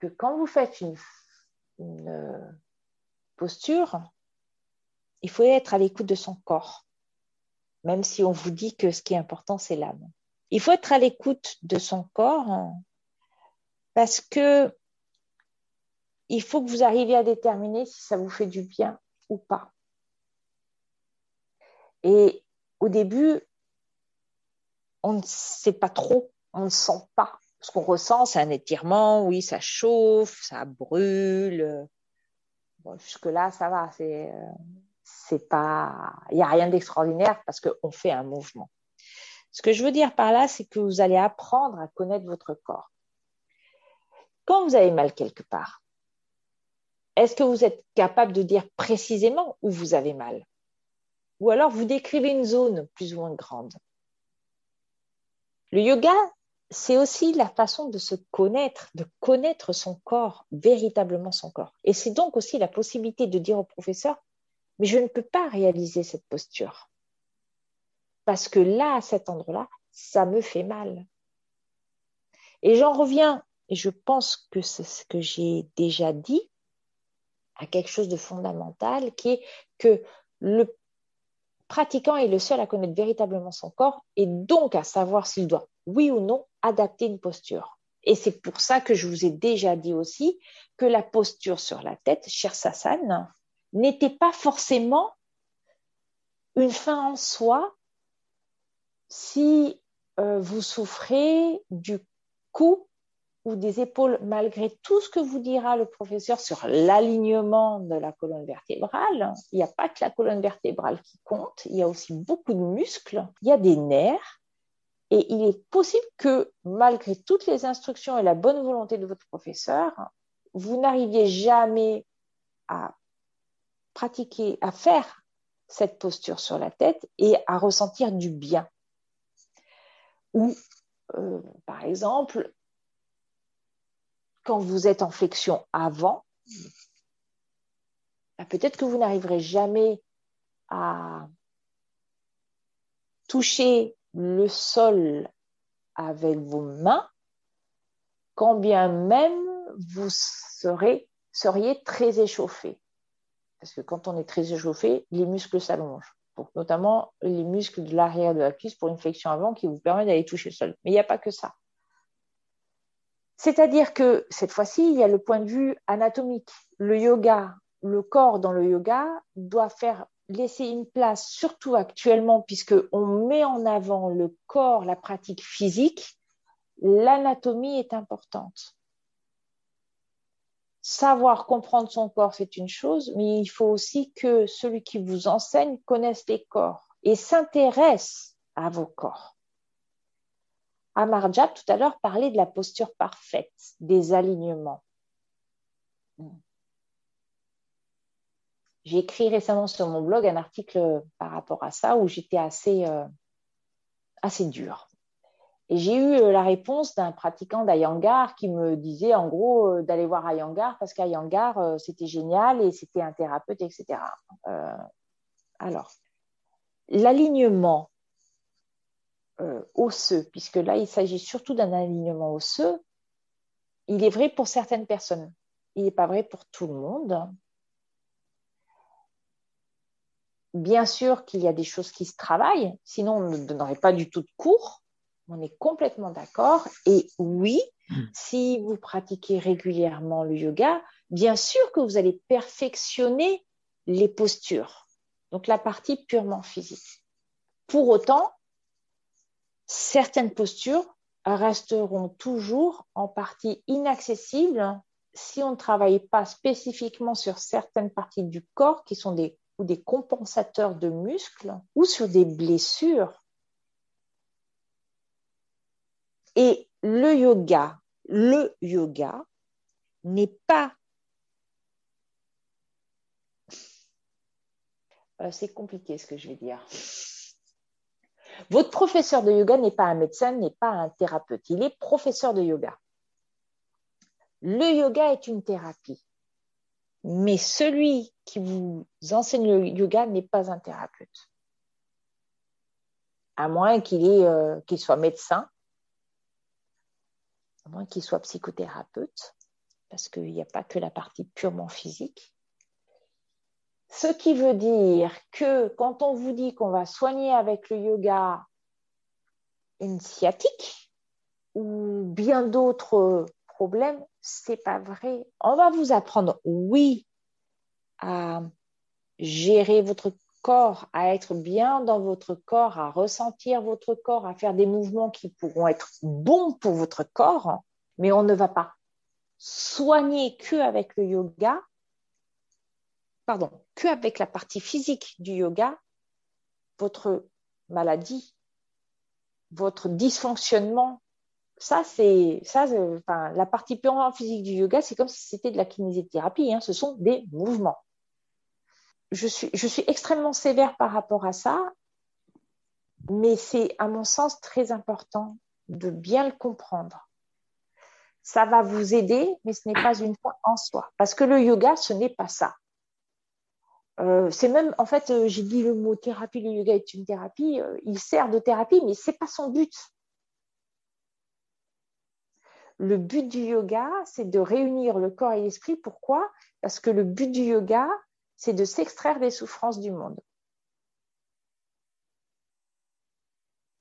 que quand vous faites une, euh, posture, il faut être à l'écoute de son corps, même si on vous dit que ce qui est important, c'est l'âme. Il faut être à l'écoute de son corps parce que il faut que vous arriviez à déterminer si ça vous fait du bien ou pas. Et au début, on ne sait pas trop, on ne sent pas. Ce qu'on ressent, c'est un étirement, oui, ça chauffe, ça brûle. jusque-là, ça va, c'est, c'est pas, il n'y a rien d'extraordinaire parce qu'on fait un mouvement. Ce que je veux dire par là, c'est que vous allez apprendre à connaître votre corps. Quand vous avez mal quelque part, est-ce que vous êtes capable de dire précisément où vous avez mal? Ou alors vous décrivez une zone plus ou moins grande Le yoga, c'est aussi la façon de se connaître, de connaître son corps, véritablement son corps. Et c'est donc aussi la possibilité de dire au professeur, mais je ne peux pas réaliser cette posture. Parce que là, à cet endroit-là, ça me fait mal. Et j'en reviens, et je pense que c'est ce que j'ai déjà dit, à quelque chose de fondamental qui est que le pratiquant est le seul à connaître véritablement son corps et donc à savoir s'il doit, oui ou non, adapter une posture. Et c'est pour ça que je vous ai déjà dit aussi que la posture sur la tête, Sassan, n'était pas forcément une fin en soi si euh, vous souffrez du cou ou des épaules, malgré tout ce que vous dira le professeur sur l'alignement de la colonne vertébrale, il n'y a pas que la colonne vertébrale qui compte, il y a aussi beaucoup de muscles, il y a des nerfs, et il est possible que malgré toutes les instructions et la bonne volonté de votre professeur, vous n'arriviez jamais à pratiquer, à faire cette posture sur la tête et à ressentir du bien. Ou, euh, par exemple, quand vous êtes en flexion avant, bah, peut-être que vous n'arriverez jamais à toucher le sol avec vos mains, quand bien même vous seriez très échauffé. Parce que quand on est très échauffé, les muscles s'allongent. notamment les muscles de l'arrière de la cuisse pour une flexion avant qui vous permet d'aller toucher le sol. Mais il n'y a pas que ça. C'est-à-dire que cette fois-ci, il y a le point de vue anatomique. Le yoga, le corps dans le yoga doit faire laisser une place, surtout actuellement, puisque on met en avant le corps, la pratique physique, l'anatomie est importante. Savoir comprendre son corps, c'est une chose, mais il faut aussi que celui qui vous enseigne connaisse les corps et s'intéresse à vos corps. Amarjab, tout à l'heure, parlait de la posture parfaite, des alignements. J'ai écrit récemment sur mon blog un article par rapport à ça où j'étais assez, euh, assez dure. Et j'ai eu euh, la réponse d'un pratiquant d'Ayangar qui me disait en gros euh, d'aller voir Ayangar parce qu'Ayangar, c'était génial et c'était un thérapeute, etc. alors, l'alignement euh, osseux, puisque là, il s'agit surtout d'un alignement osseux, il est vrai pour certaines personnes. Il n'est pas vrai pour tout le monde. Bien sûr qu'il y a des choses qui se travaillent, sinon on ne donnerait pas du tout de cours. On est complètement d'accord. Et oui, hmm. si vous pratiquez régulièrement le yoga, bien sûr que vous allez perfectionner les postures, donc la partie purement physique. Pour autant, certaines postures resteront toujours en partie inaccessibles si on ne travaille pas spécifiquement sur certaines parties du corps qui sont des, ou des compensateurs de muscles ou sur des blessures. Et le yoga, le yoga n'est pas euh, c'est compliqué ce que je vais dire. Votre professeur de yoga n'est pas un médecin, n'est pas un thérapeute. Il est professeur de yoga. Le yoga est une thérapie. Mais celui qui vous enseigne le yoga n'est pas un thérapeute. À moins qu'il euh, qu'il soit médecin, à moins qu'il soit psychothérapeute, parce qu'il n'y a pas que la partie purement physique. Ce qui veut dire que quand on vous dit qu'on va soigner avec le yoga une sciatique ou bien d'autres problèmes, c'est pas vrai. On va vous apprendre, oui, à gérer votre corps, à être bien dans votre corps, à ressentir votre corps, à faire des mouvements qui pourront être bons pour votre corps, mais on ne va pas soigner que avec le yoga pardon, que avec la partie physique du yoga, votre maladie, votre dysfonctionnement, ça c'est ça, enfin, la partie purement physique du yoga, c'est comme si c'était de la kinésithérapie. Hein, ce sont des mouvements. Je suis, extrêmement sévère par rapport à ça, mais c'est à mon sens très important de bien le comprendre. Ça va vous aider, mais ce n'est pas une fois en soi. Parce que le yoga, ce n'est pas ça. Euh, c'est même, en fait, euh, j'ai dit le mot thérapie, le yoga est une thérapie, euh, il sert de thérapie, mais ce n'est pas son but. Le but du yoga, c'est de réunir le corps et l'esprit. Pourquoi? Parce que le but du yoga, c'est de s'extraire des souffrances du monde.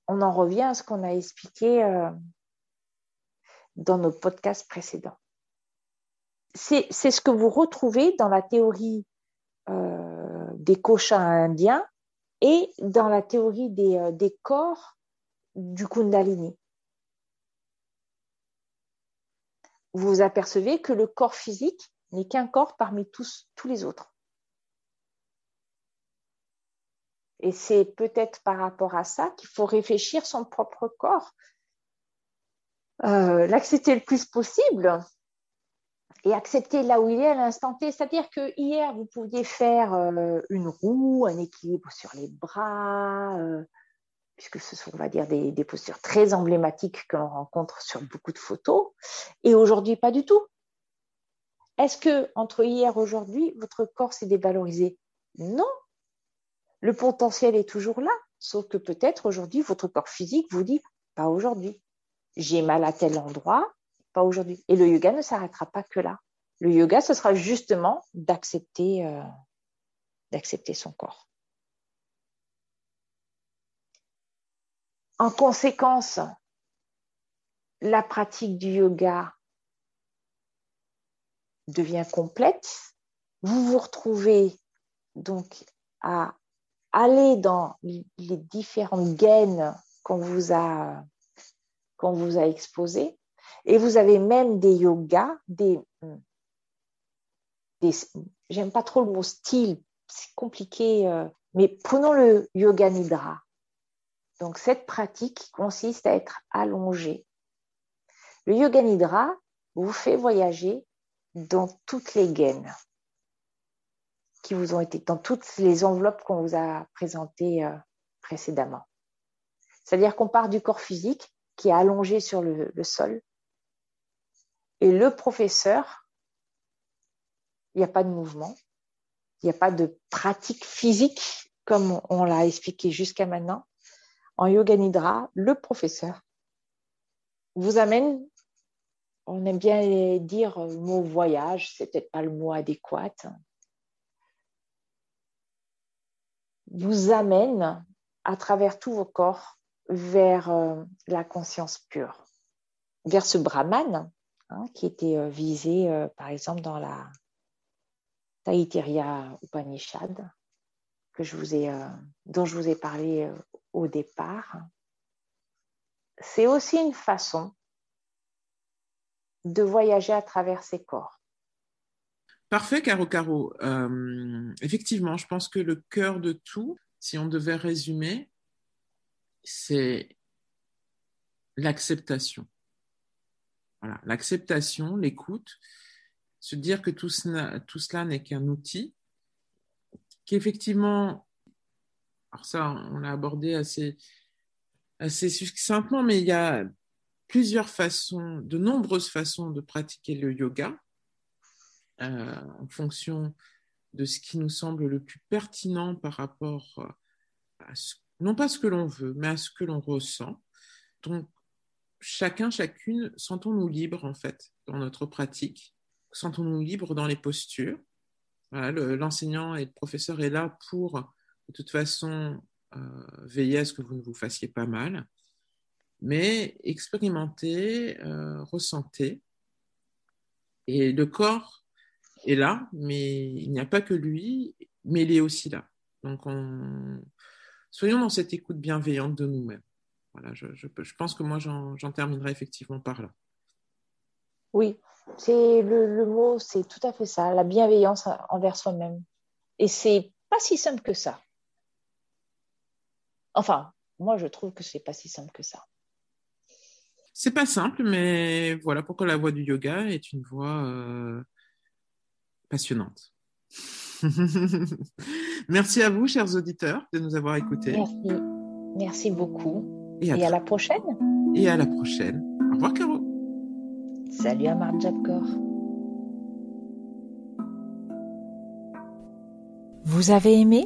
On en revient à ce qu'on a expliqué dans nos podcasts précédents. C'est ce que vous retrouvez dans la théorie euh, des cochins indiens et dans la théorie des, euh, des corps du Kundalini. Vous vous apercevez que le corps physique n'est qu'un corps parmi tous, tous les autres. Et c'est peut-être par rapport à ça qu'il faut réfléchir son propre corps, euh, l'accepter le plus possible, et accepter là où il est à l'instant T. C'est-à-dire que hier, vous pouviez faire euh, une roue, un équilibre sur les bras, euh, puisque ce sont, on va dire, des, postures très emblématiques que l'on rencontre sur beaucoup de photos, et aujourd'hui, pas du tout. Est-ce que entre hier et aujourd'hui, votre corps s'est dévalorisé? Non. Le potentiel est toujours là, sauf que peut-être aujourd'hui, votre corps physique vous dit pas aujourd'hui. J'ai mal à tel endroit, pas aujourd'hui. Et le yoga ne s'arrêtera pas que là. Le yoga, ce sera justement d'accepter, euh, d'accepter son corps. En conséquence, la pratique du yoga devient complète. Vous vous retrouvez donc à aller dans les différentes gaines qu'on vous a, qu'on exposées et vous avez même des yogas, des, des j'aime pas trop le mot style, c'est compliqué, euh, mais prenons le yoga nidra. Donc cette pratique consiste à être allongé. Le yoga nidra vous fait voyager dans toutes les gaines qui vous ont été, dans toutes les enveloppes qu'on vous a présentées euh, précédemment. C'est-à-dire qu'on part du corps physique qui est allongé sur le sol et le professeur, il n'y a pas de mouvement, il n'y a pas de pratique physique comme on l'a expliqué jusqu'à maintenant. En yoga nidra, le professeur vous amène, on aime bien dire le mot voyage, c'est peut-être pas le mot adéquat, vous amène à travers tous vos corps vers euh, la conscience pure, vers ce brahman Hein, qui était euh, visé, euh, par exemple, dans la Taittiriya Upanishad, que dont je vous ai parlé au départ. C'est aussi une façon de voyager à travers ces corps. Parfait, Caro Caro. effectivement, je pense que le cœur de tout, si on devait résumer, c'est l'acceptation. Voilà, l'acceptation, l'écoute, se dire que tout cela, tout cela n'est qu'un outil, qu'effectivement, alors ça, on l'a abordé assez, assez succinctement, mais il y a plusieurs façons, de nombreuses façons de pratiquer le yoga. euh, en fonction de ce qui nous semble le plus pertinent par rapport à ce, non pas ce que l'on veut, mais à ce que l'on ressent. Donc, chacun, chacune, sentons-nous libres en fait dans notre pratique, sentons-nous libres dans les postures. L'enseignant et le professeur est là pour, de toute façon, euh, veiller à ce que vous ne vous fassiez pas mal, mais expérimentez, euh, ressentez. Et le corps est là, mais il n'y a pas que lui, mais il est aussi là. Donc, on... soyons dans cette écoute bienveillante de nous-mêmes. Voilà, je, je, je, pense que moi, j'en terminerai effectivement par là. Oui, c'est le, le, mot, c'est tout à fait ça, la bienveillance envers soi-même. Et c'est pas si simple que ça. Enfin, moi, je trouve que c'est pas si simple que ça. C'est pas simple, mais voilà pourquoi la voie du yoga est une voie euh, passionnante. Merci à vous, chers auditeurs, de nous avoir écoutés. Merci, Merci beaucoup. Et à, Et à la prochaine. Et à la prochaine. Au revoir, Caro. Salut Amar Jabkor. Vous avez aimé?